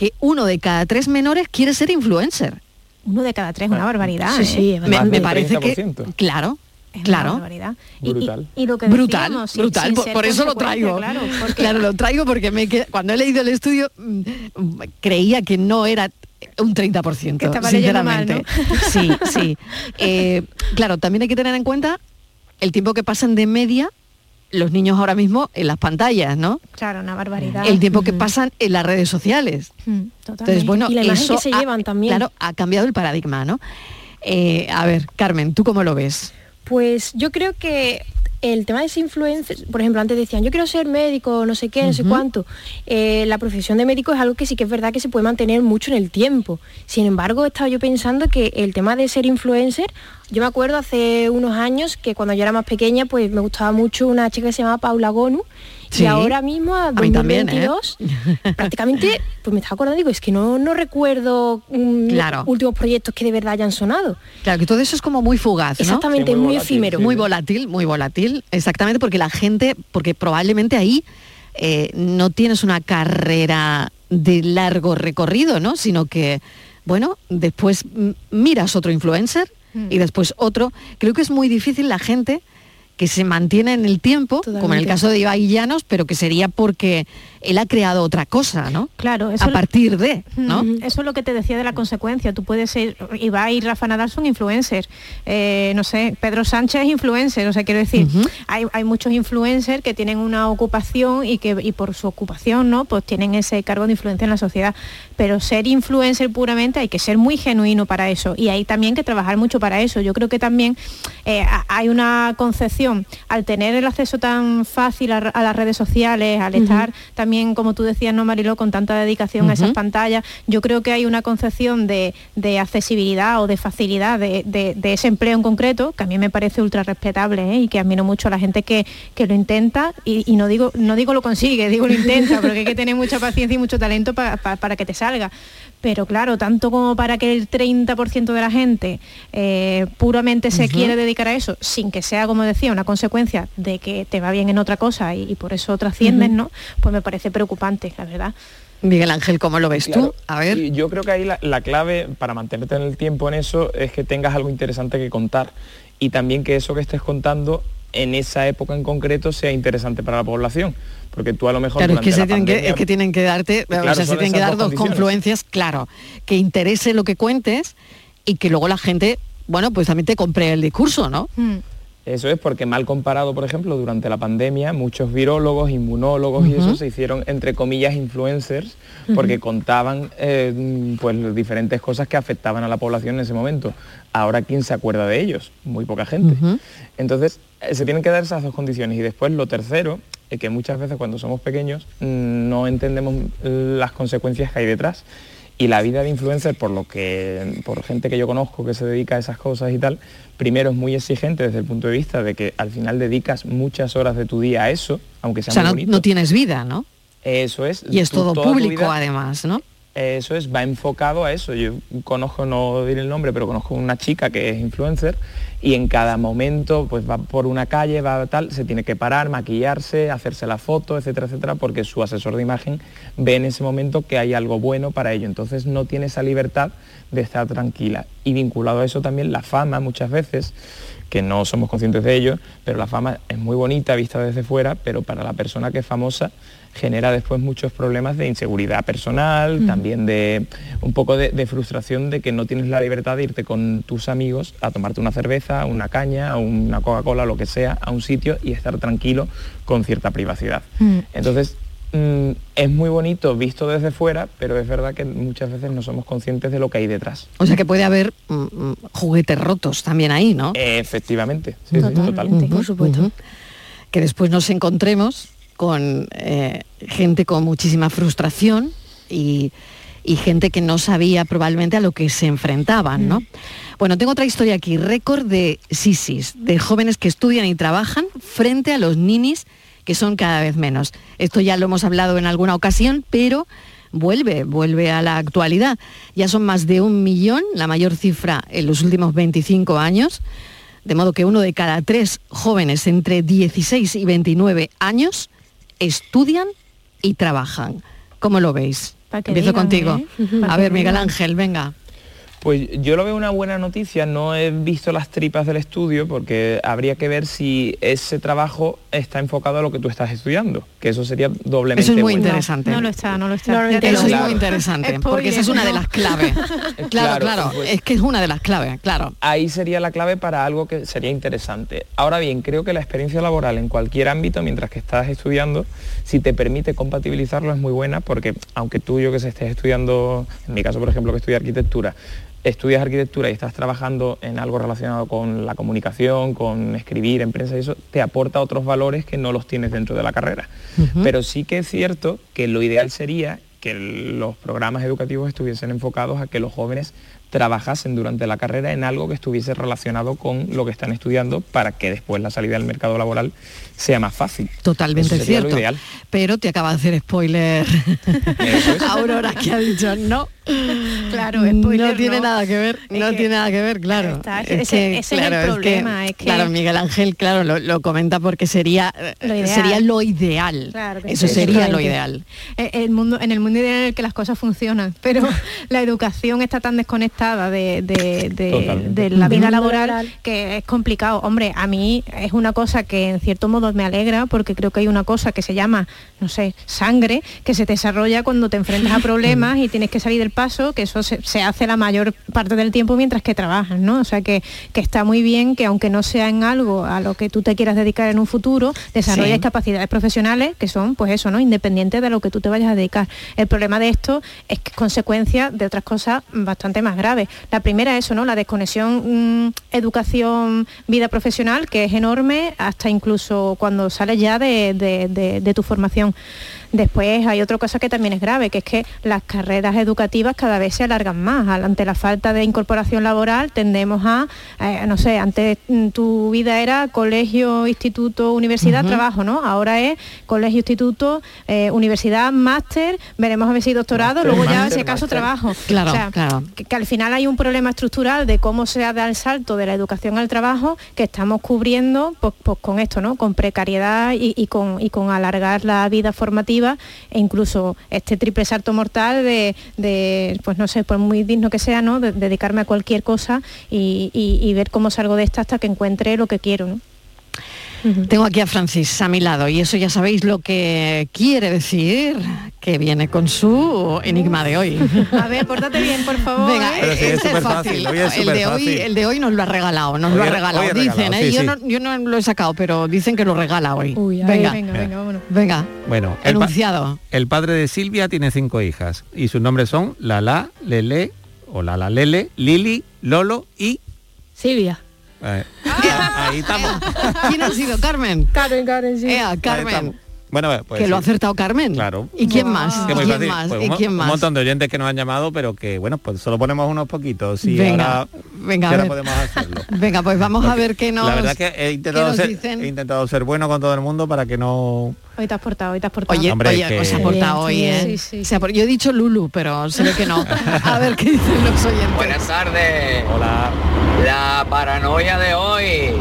que uno de cada tres menores quiere ser influencer.
Uno de cada tres, una barbaridad.
Sí,
¿eh?
sí, es
Me, parece que,
30%.
claro,
Es una
claro.
barbaridad. Y- y-
Brutal.
Y, lo que
brutal,
decíamos, sin-
brutal,
sin
por, eso lo traigo.
Claro, porque
Claro, lo traigo porque me qued- cuando he leído el estudio mm, mm, creía que no era un 30%,
Que estaba leyendo mal,
sinceramente. Sí, sí. Eh, claro, también hay que tener en cuenta el tiempo que pasan de media los niños ahora mismo en las pantallas, ¿no?
Claro, una barbaridad.
El tiempo que pasan en las redes sociales.
Mm, totalmente.
Entonces, bueno,
Y la imagen
eso
que se
ha-
llevan también.
Claro, ha cambiado el paradigma, ¿no? Eh, a ver, Carmen, ¿tú cómo lo ves?
Pues yo creo que el tema de ese influencer, por ejemplo, antes decían, yo quiero ser médico, no sé qué, no sé cuánto. Eh, la profesión de médico es algo que sí que es verdad que se puede mantener mucho en el tiempo. Sin embargo, estaba yo pensando que el tema de ser influencer, yo me acuerdo hace unos años que cuando yo era más pequeña, pues me gustaba mucho una chica que se llamaba Paula Gonu,
Sí.
y ahora mismo, a
A mí también, ¿eh?
2022, prácticamente, pues me estaba acordando, digo, es que no, no recuerdo mm,
Claro.
últimos proyectos que de verdad hayan sonado.
Claro, que todo eso es como muy fugaz, ¿no?
Exactamente, Sí, muy muy volátil, efímero. sí.
Muy volátil, muy volátil, exactamente, porque la gente, porque probablemente ahí eh, no tienes una carrera de largo recorrido, ¿no? Sino que, bueno, después mm, miras otro influencer y después otro. Creo que es muy difícil la gente que se mantiene en el tiempo, como en el caso de Ibai Llanos, pero que sería porque él ha creado otra cosa, ¿no?
Claro, eso
a
lo-
partir de, ¿no?
Eso es lo que te decía de la consecuencia. Tú puedes ser, Ibai y Rafa Nadal son influencers. Eh, no sé, Pedro Sánchez es influencer. O sea, quiero decir, hay, hay muchos influencers que tienen una ocupación y que y por su ocupación, ¿no? Pues tienen ese cargo de influencia en la sociedad. Pero ser influencer puramente hay que ser muy genuino para eso. Y hay también que trabajar mucho para eso. Yo creo que también eh, hay una concepción, al tener el acceso tan fácil a, a las redes sociales, al estar también, como tú decías, ¿no, Mariló, con tanta dedicación a esas pantallas, yo creo que hay una concepción de, de accesibilidad o de facilidad de, de- de ese empleo en concreto, que a mí me parece ultra respetable ¿eh? y que admiro mucho a la gente que, que lo intenta y, y no digo no digo lo consigue, digo lo intenta, porque hay que tener mucha paciencia y mucho talento pa- pa- para que te salga. Pero claro, tanto como para que el 30% de la gente eh, puramente se
Ujú.
quiere dedicar a eso, sin que sea, como decía, una consecuencia de que te va bien en otra cosa y, y por eso trasciendes,
Ujú.
¿no? Pues me parece preocupante, la verdad.
Miguel Ángel, ¿cómo lo ves
Claro,
tú? A ver.
sí, yo creo que ahí la, la clave para mantenerte en el tiempo en eso es que tengas algo interesante que contar y también que eso que estés contando en esa época en concreto sea interesante para la población. Porque tú a lo mejor
Claro, es que, se tienen que, es que tienen que darte,
Claro,
o sea, se tienen que dar
dos
confluencias, claro, que interese lo que cuentes y que luego la gente, bueno, pues también te compre el discurso, ¿no?
Eso es porque mal comparado, por ejemplo, durante la pandemia, muchos virólogos, inmunólogos y eso se hicieron, entre comillas, influencers, porque contaban eh, pues diferentes cosas que afectaban a la población en ese momento. Ahora, ¿quién se acuerda de ellos? Muy poca gente. Entonces, eh, se tienen que dar esas dos condiciones. Y después, lo tercero, es que muchas veces cuando somos pequeños mm, no entendemos las consecuencias que hay detrás. Y la vida de influencer, por lo que, por gente que yo conozco que se dedica a esas cosas y tal, primero es muy exigente desde el punto de vista de que al final dedicas muchas horas de tu día a eso, aunque sea
O sea,
muy
no,
bonito.
no tienes vida, ¿no?
Eso es.
Y es
tú
todo público
vida-
además, ¿no?
Eso es, va enfocado a eso. Yo conozco, no diré el nombre, pero conozco una chica que es influencer y en cada momento pues va por una calle, va tal, se tiene que parar, maquillarse, hacerse la foto, etcétera, etcétera, porque su asesor de imagen ve en ese momento que hay algo bueno para ello. Entonces no tiene esa libertad de estar tranquila. Y vinculado a eso también la fama muchas veces, que no somos conscientes de ello, pero la fama es muy bonita vista desde fuera, pero para la persona que es famosa genera después muchos problemas de inseguridad personal,
Mm.
también de un poco de, de frustración de que no tienes la libertad de irte con tus amigos a tomarte una cerveza, una caña, una Coca-Cola, lo que sea, a un sitio y estar tranquilo con cierta privacidad. Entonces, mm, es muy bonito visto desde fuera, pero es verdad que muchas veces no somos conscientes de lo que hay detrás.
O sea que puede haber mm, mm, juguetes rotos también ahí, ¿no?
Efectivamente, sí, sí, total.
Por supuesto. Que después nos encontremos con eh, gente con muchísima frustración y, y gente que no sabía probablemente a lo que se enfrentaban, ¿no? Bueno, tengo otra historia aquí, récord de sisis, de jóvenes que estudian y trabajan frente a los ninis que son cada vez menos. Esto ya lo hemos hablado en alguna ocasión, pero vuelve, vuelve a la actualidad. Ya son más de un millón, la mayor cifra en los últimos 25 años, de modo que uno de cada tres jóvenes entre 16 y 29 años estudian y trabajan. ¿Cómo lo veis? Empiezo
digan,
contigo.
¿eh?
A ver, Miguel. Ángel, venga.
Pues yo lo veo una buena noticia, no he visto las tripas del estudio porque habría que ver si ese trabajo está enfocado a lo que tú estás estudiando, que eso sería doblemente
Eso es muy
bueno.
interesante.
No lo está, no lo está.
No
Eso
lo
es
digo.
muy interesante, porque esa es una de las claves. Claro,
Claro,
claro,
pues-
es que es una de las claves, claro.
Ahí sería la clave para algo que sería interesante. Ahora bien, creo que la experiencia laboral en cualquier ámbito, mientras que estás estudiando, si te permite compatibilizarlo es muy buena, porque aunque tú, yo que sé, estés estudiando, en mi caso, por ejemplo, que estudio arquitectura, estudias arquitectura y estás trabajando en algo relacionado con la comunicación, con escribir en prensa y eso, te aporta otros valores que no los tienes dentro de la carrera. Pero sí que es cierto que lo ideal sería que los programas educativos estuviesen enfocados a que los jóvenes trabajasen durante la carrera en algo que estuviese relacionado con lo que están estudiando para que después la salida al mercado laboral sea más fácil.
Totalmente
Eso sería
cierto.
Lo ideal.
Pero te acaba de hacer spoiler Aurora que ha dicho no.
Claro,
no
spoiler
tiene
no.
nada que ver, no tiene nada que ver, claro.
está, ese- ese es el problema, es que-
claro, Miguel Ángel, claro, lo, lo comenta porque sería
Lo ideal.
sería lo ideal.
Claro
Eso
sí,
sería lo ideal.
Eh, El mundo, en el mundo ideal en el que las cosas funcionan, pero la educación está tan desconectada de, de- de-
Totalmente.
de la vida laboral que es complicado. Hombre, a mí es una cosa que en cierto modo me alegra porque creo que hay una cosa que se llama, no sé, sangre, que se desarrolla cuando te enfrentas a problemas y tienes que salir del paso, que eso se, se hace la mayor parte del tiempo mientras que trabajas, ¿no? O sea que, que está muy bien que aunque no sea en algo a lo que tú te quieras dedicar en un futuro, desarrolles
Sí.
capacidades profesionales que son, pues eso, ¿no? Independientes de lo que tú te vayas a dedicar. El problema de esto es que es consecuencia de otras cosas bastante más graves. La primera es eso, ¿no? La desconexión mm, educación, vida profesional, que es enorme, hasta incluso cuando sales ya de, de- tu formación. Después hay otra cosa que también es grave, que es que las carreras educativas cada vez se alargan más. Ante la falta de incorporación laboral tendemos a, eh, no sé, antes mm, tu vida era colegio, instituto, universidad, trabajo, ¿no? Ahora es colegio, instituto, eh, universidad, máster, veremos a ver si doctorado,
Máster,
luego ya
máster,
si acaso trabajo.
Claro,
O sea,
claro.
que, que al final hay un problema estructural de cómo se da el salto de la educación al trabajo que estamos cubriendo pues, pues con esto, ¿no? Con precariedad y, y con, y con alargar la vida formativa e incluso este triple salto mortal de, pues no sé, por muy digno que sea, ¿no? De- dedicarme a cualquier cosa y, ver cómo salgo de esta hasta que encuentre lo que quiero.
Tengo aquí a Francis a mi lado y eso ya sabéis lo que quiere decir que viene con su enigma de hoy.
A ver, pórtate bien, por favor.
Venga,
¿eh?
Pero sí, es
este es fácil.
fácil, hoy es
el, de hoy,
fácil.
el de hoy nos lo ha regalado, nos
Hoy
lo ha regalado. Dicen,
regalado,
¿eh?
sí,
yo,
sí.
No, yo no lo he sacado, pero dicen que lo regala hoy.
Uy,
venga,
ver, venga, venga, vámonos.
venga.
Bueno, el, pa- el padre de Silvia tiene cinco hijas y sus nombres son Lala, Lele o Lala Lele, Lili, Lolo y...
Silvia.
eh, ahí estamos.
¿Quién ha sido Carmen?
Karen, Karen, sí.
Ea, Carmen.
Bueno, pues
que lo ha
sí.
acertado Carmen.
Claro.
¿Y quién más?
Que
¿Y
muy
quién
fácil.
más?
Pues
¿Y
un,
quién
un
más?
montón de oyentes que nos han llamado, pero que bueno, pues solo ponemos unos poquitos. Y
Venga,
ahora,
venga,
ahora podemos hacerlo.
Venga, pues vamos a ver qué nos.
La verdad que he intentado, ser,
dicen.
he intentado ser bueno con todo el mundo para que no...
Hoy te has portado, hoy te has portado.
Oye,
Hombre,
oye,
que-
os ha portado hoy,
bien,
¿eh?
sí, sí,
O sea, por- yo he dicho Lulu, pero se ve que no. A ver qué dicen los oyentes.
Buenas tardes.
Hola.
La paranoia de hoy.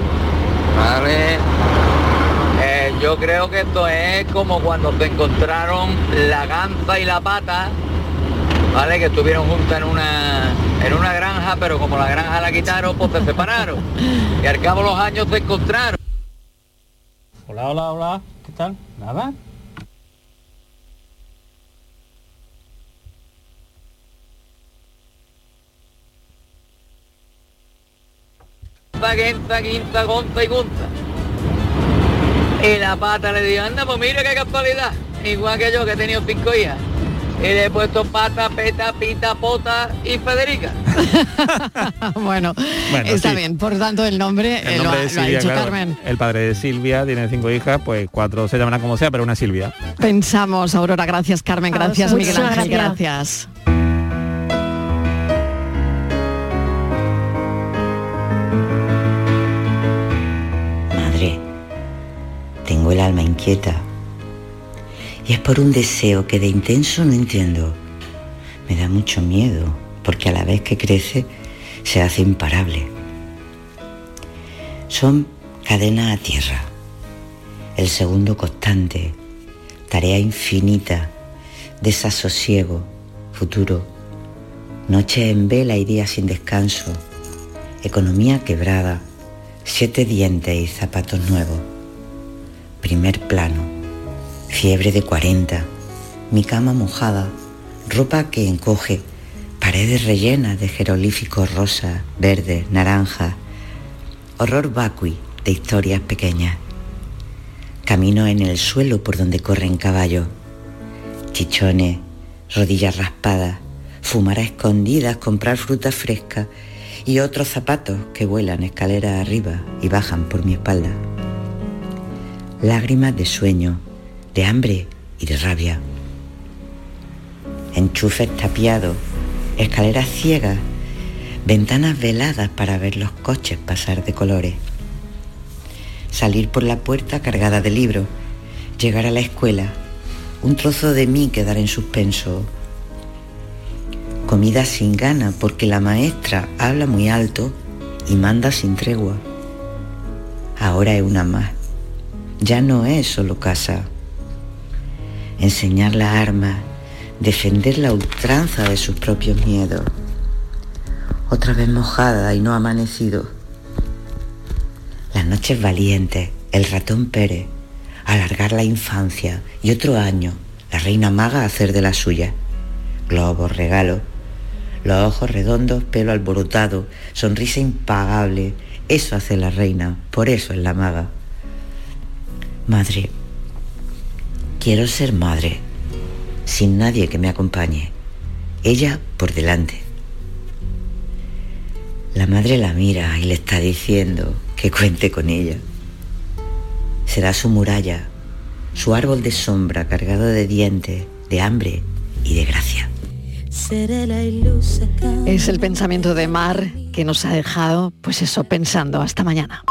Vale. Eh, yo creo que esto es como cuando se encontraron la ganza y la pata, ¿vale? Que estuvieron juntas en una, en una granja, pero como la granja la quitaron, pues se separaron. Y al cabo los años se encontraron.
Hola, hola, hola. ¿Qué tal? ¿Nada?
Guinza, guinza, gonza y gunza. Y la pata le dijo, anda, pues mira qué casualidad. Igual que yo que he tenido cinco hijas. Y le he puesto pata, peta, pita, pota y Federica.
bueno,
Bueno,
está
sí.
bien. Por tanto, el nombre,
El
eh, lo, ha, lo dicho
claro.
Carmen.
El padre de Silvia tiene cinco hijas, pues cuatro se llamarán como sea, pero una Silvia.
Pensamos, Aurora, gracias Carmen, gracias. Miguel Ángel,
Muchas
gracias.
El alma inquieta. Y es por un deseo que de intenso no entiendo. Me da mucho miedo, porque a la vez que crece, se hace imparable. Son cadena a tierra, el segundo constante, tarea infinita, desasosiego, futuro, noche en vela y días sin descanso, economía quebrada, siete dientes y zapatos nuevos. Primer plano, fiebre de 40, mi cama mojada, ropa que encoge, paredes rellenas de jeroglíficos rosas, verdes, naranjas, horror vacui de historias pequeñas. Camino en el suelo por donde corren caballos, chichones, rodillas raspadas, fumar a escondidas, comprar fruta fresca y otros zapatos que vuelan escaleras arriba y bajan por mi espalda. Lágrimas de sueño, de hambre y de rabia. Enchufes tapiados, escaleras ciegas, ventanas veladas para ver los coches pasar de colores. Salir por la puerta cargada de libros, llegar a la escuela, un trozo de mí quedar en suspenso. Comida sin gana porque la maestra habla muy alto y manda sin tregua. Ahora es una más. Ya no es solo casa. Enseñar la arma, defender la ultranza de sus propios miedos. Otra vez mojada y no amanecido. Las noches valientes, el ratón Pérez, alargar la infancia y otro año, la reina maga hacer de la suya. Globos, regalos, los ojos redondos, pelo alborotado, sonrisa impagable. Eso hace la reina, por eso es la maga. Madre, quiero ser madre, sin nadie que me acompañe. Ella por delante. La madre la mira y le está diciendo que cuente con ella. Será su muralla, su árbol de sombra cargado de dientes, de hambre y de gracia.
Es el pensamiento de Mar que nos ha dejado, pues eso, pensando. Hasta mañana.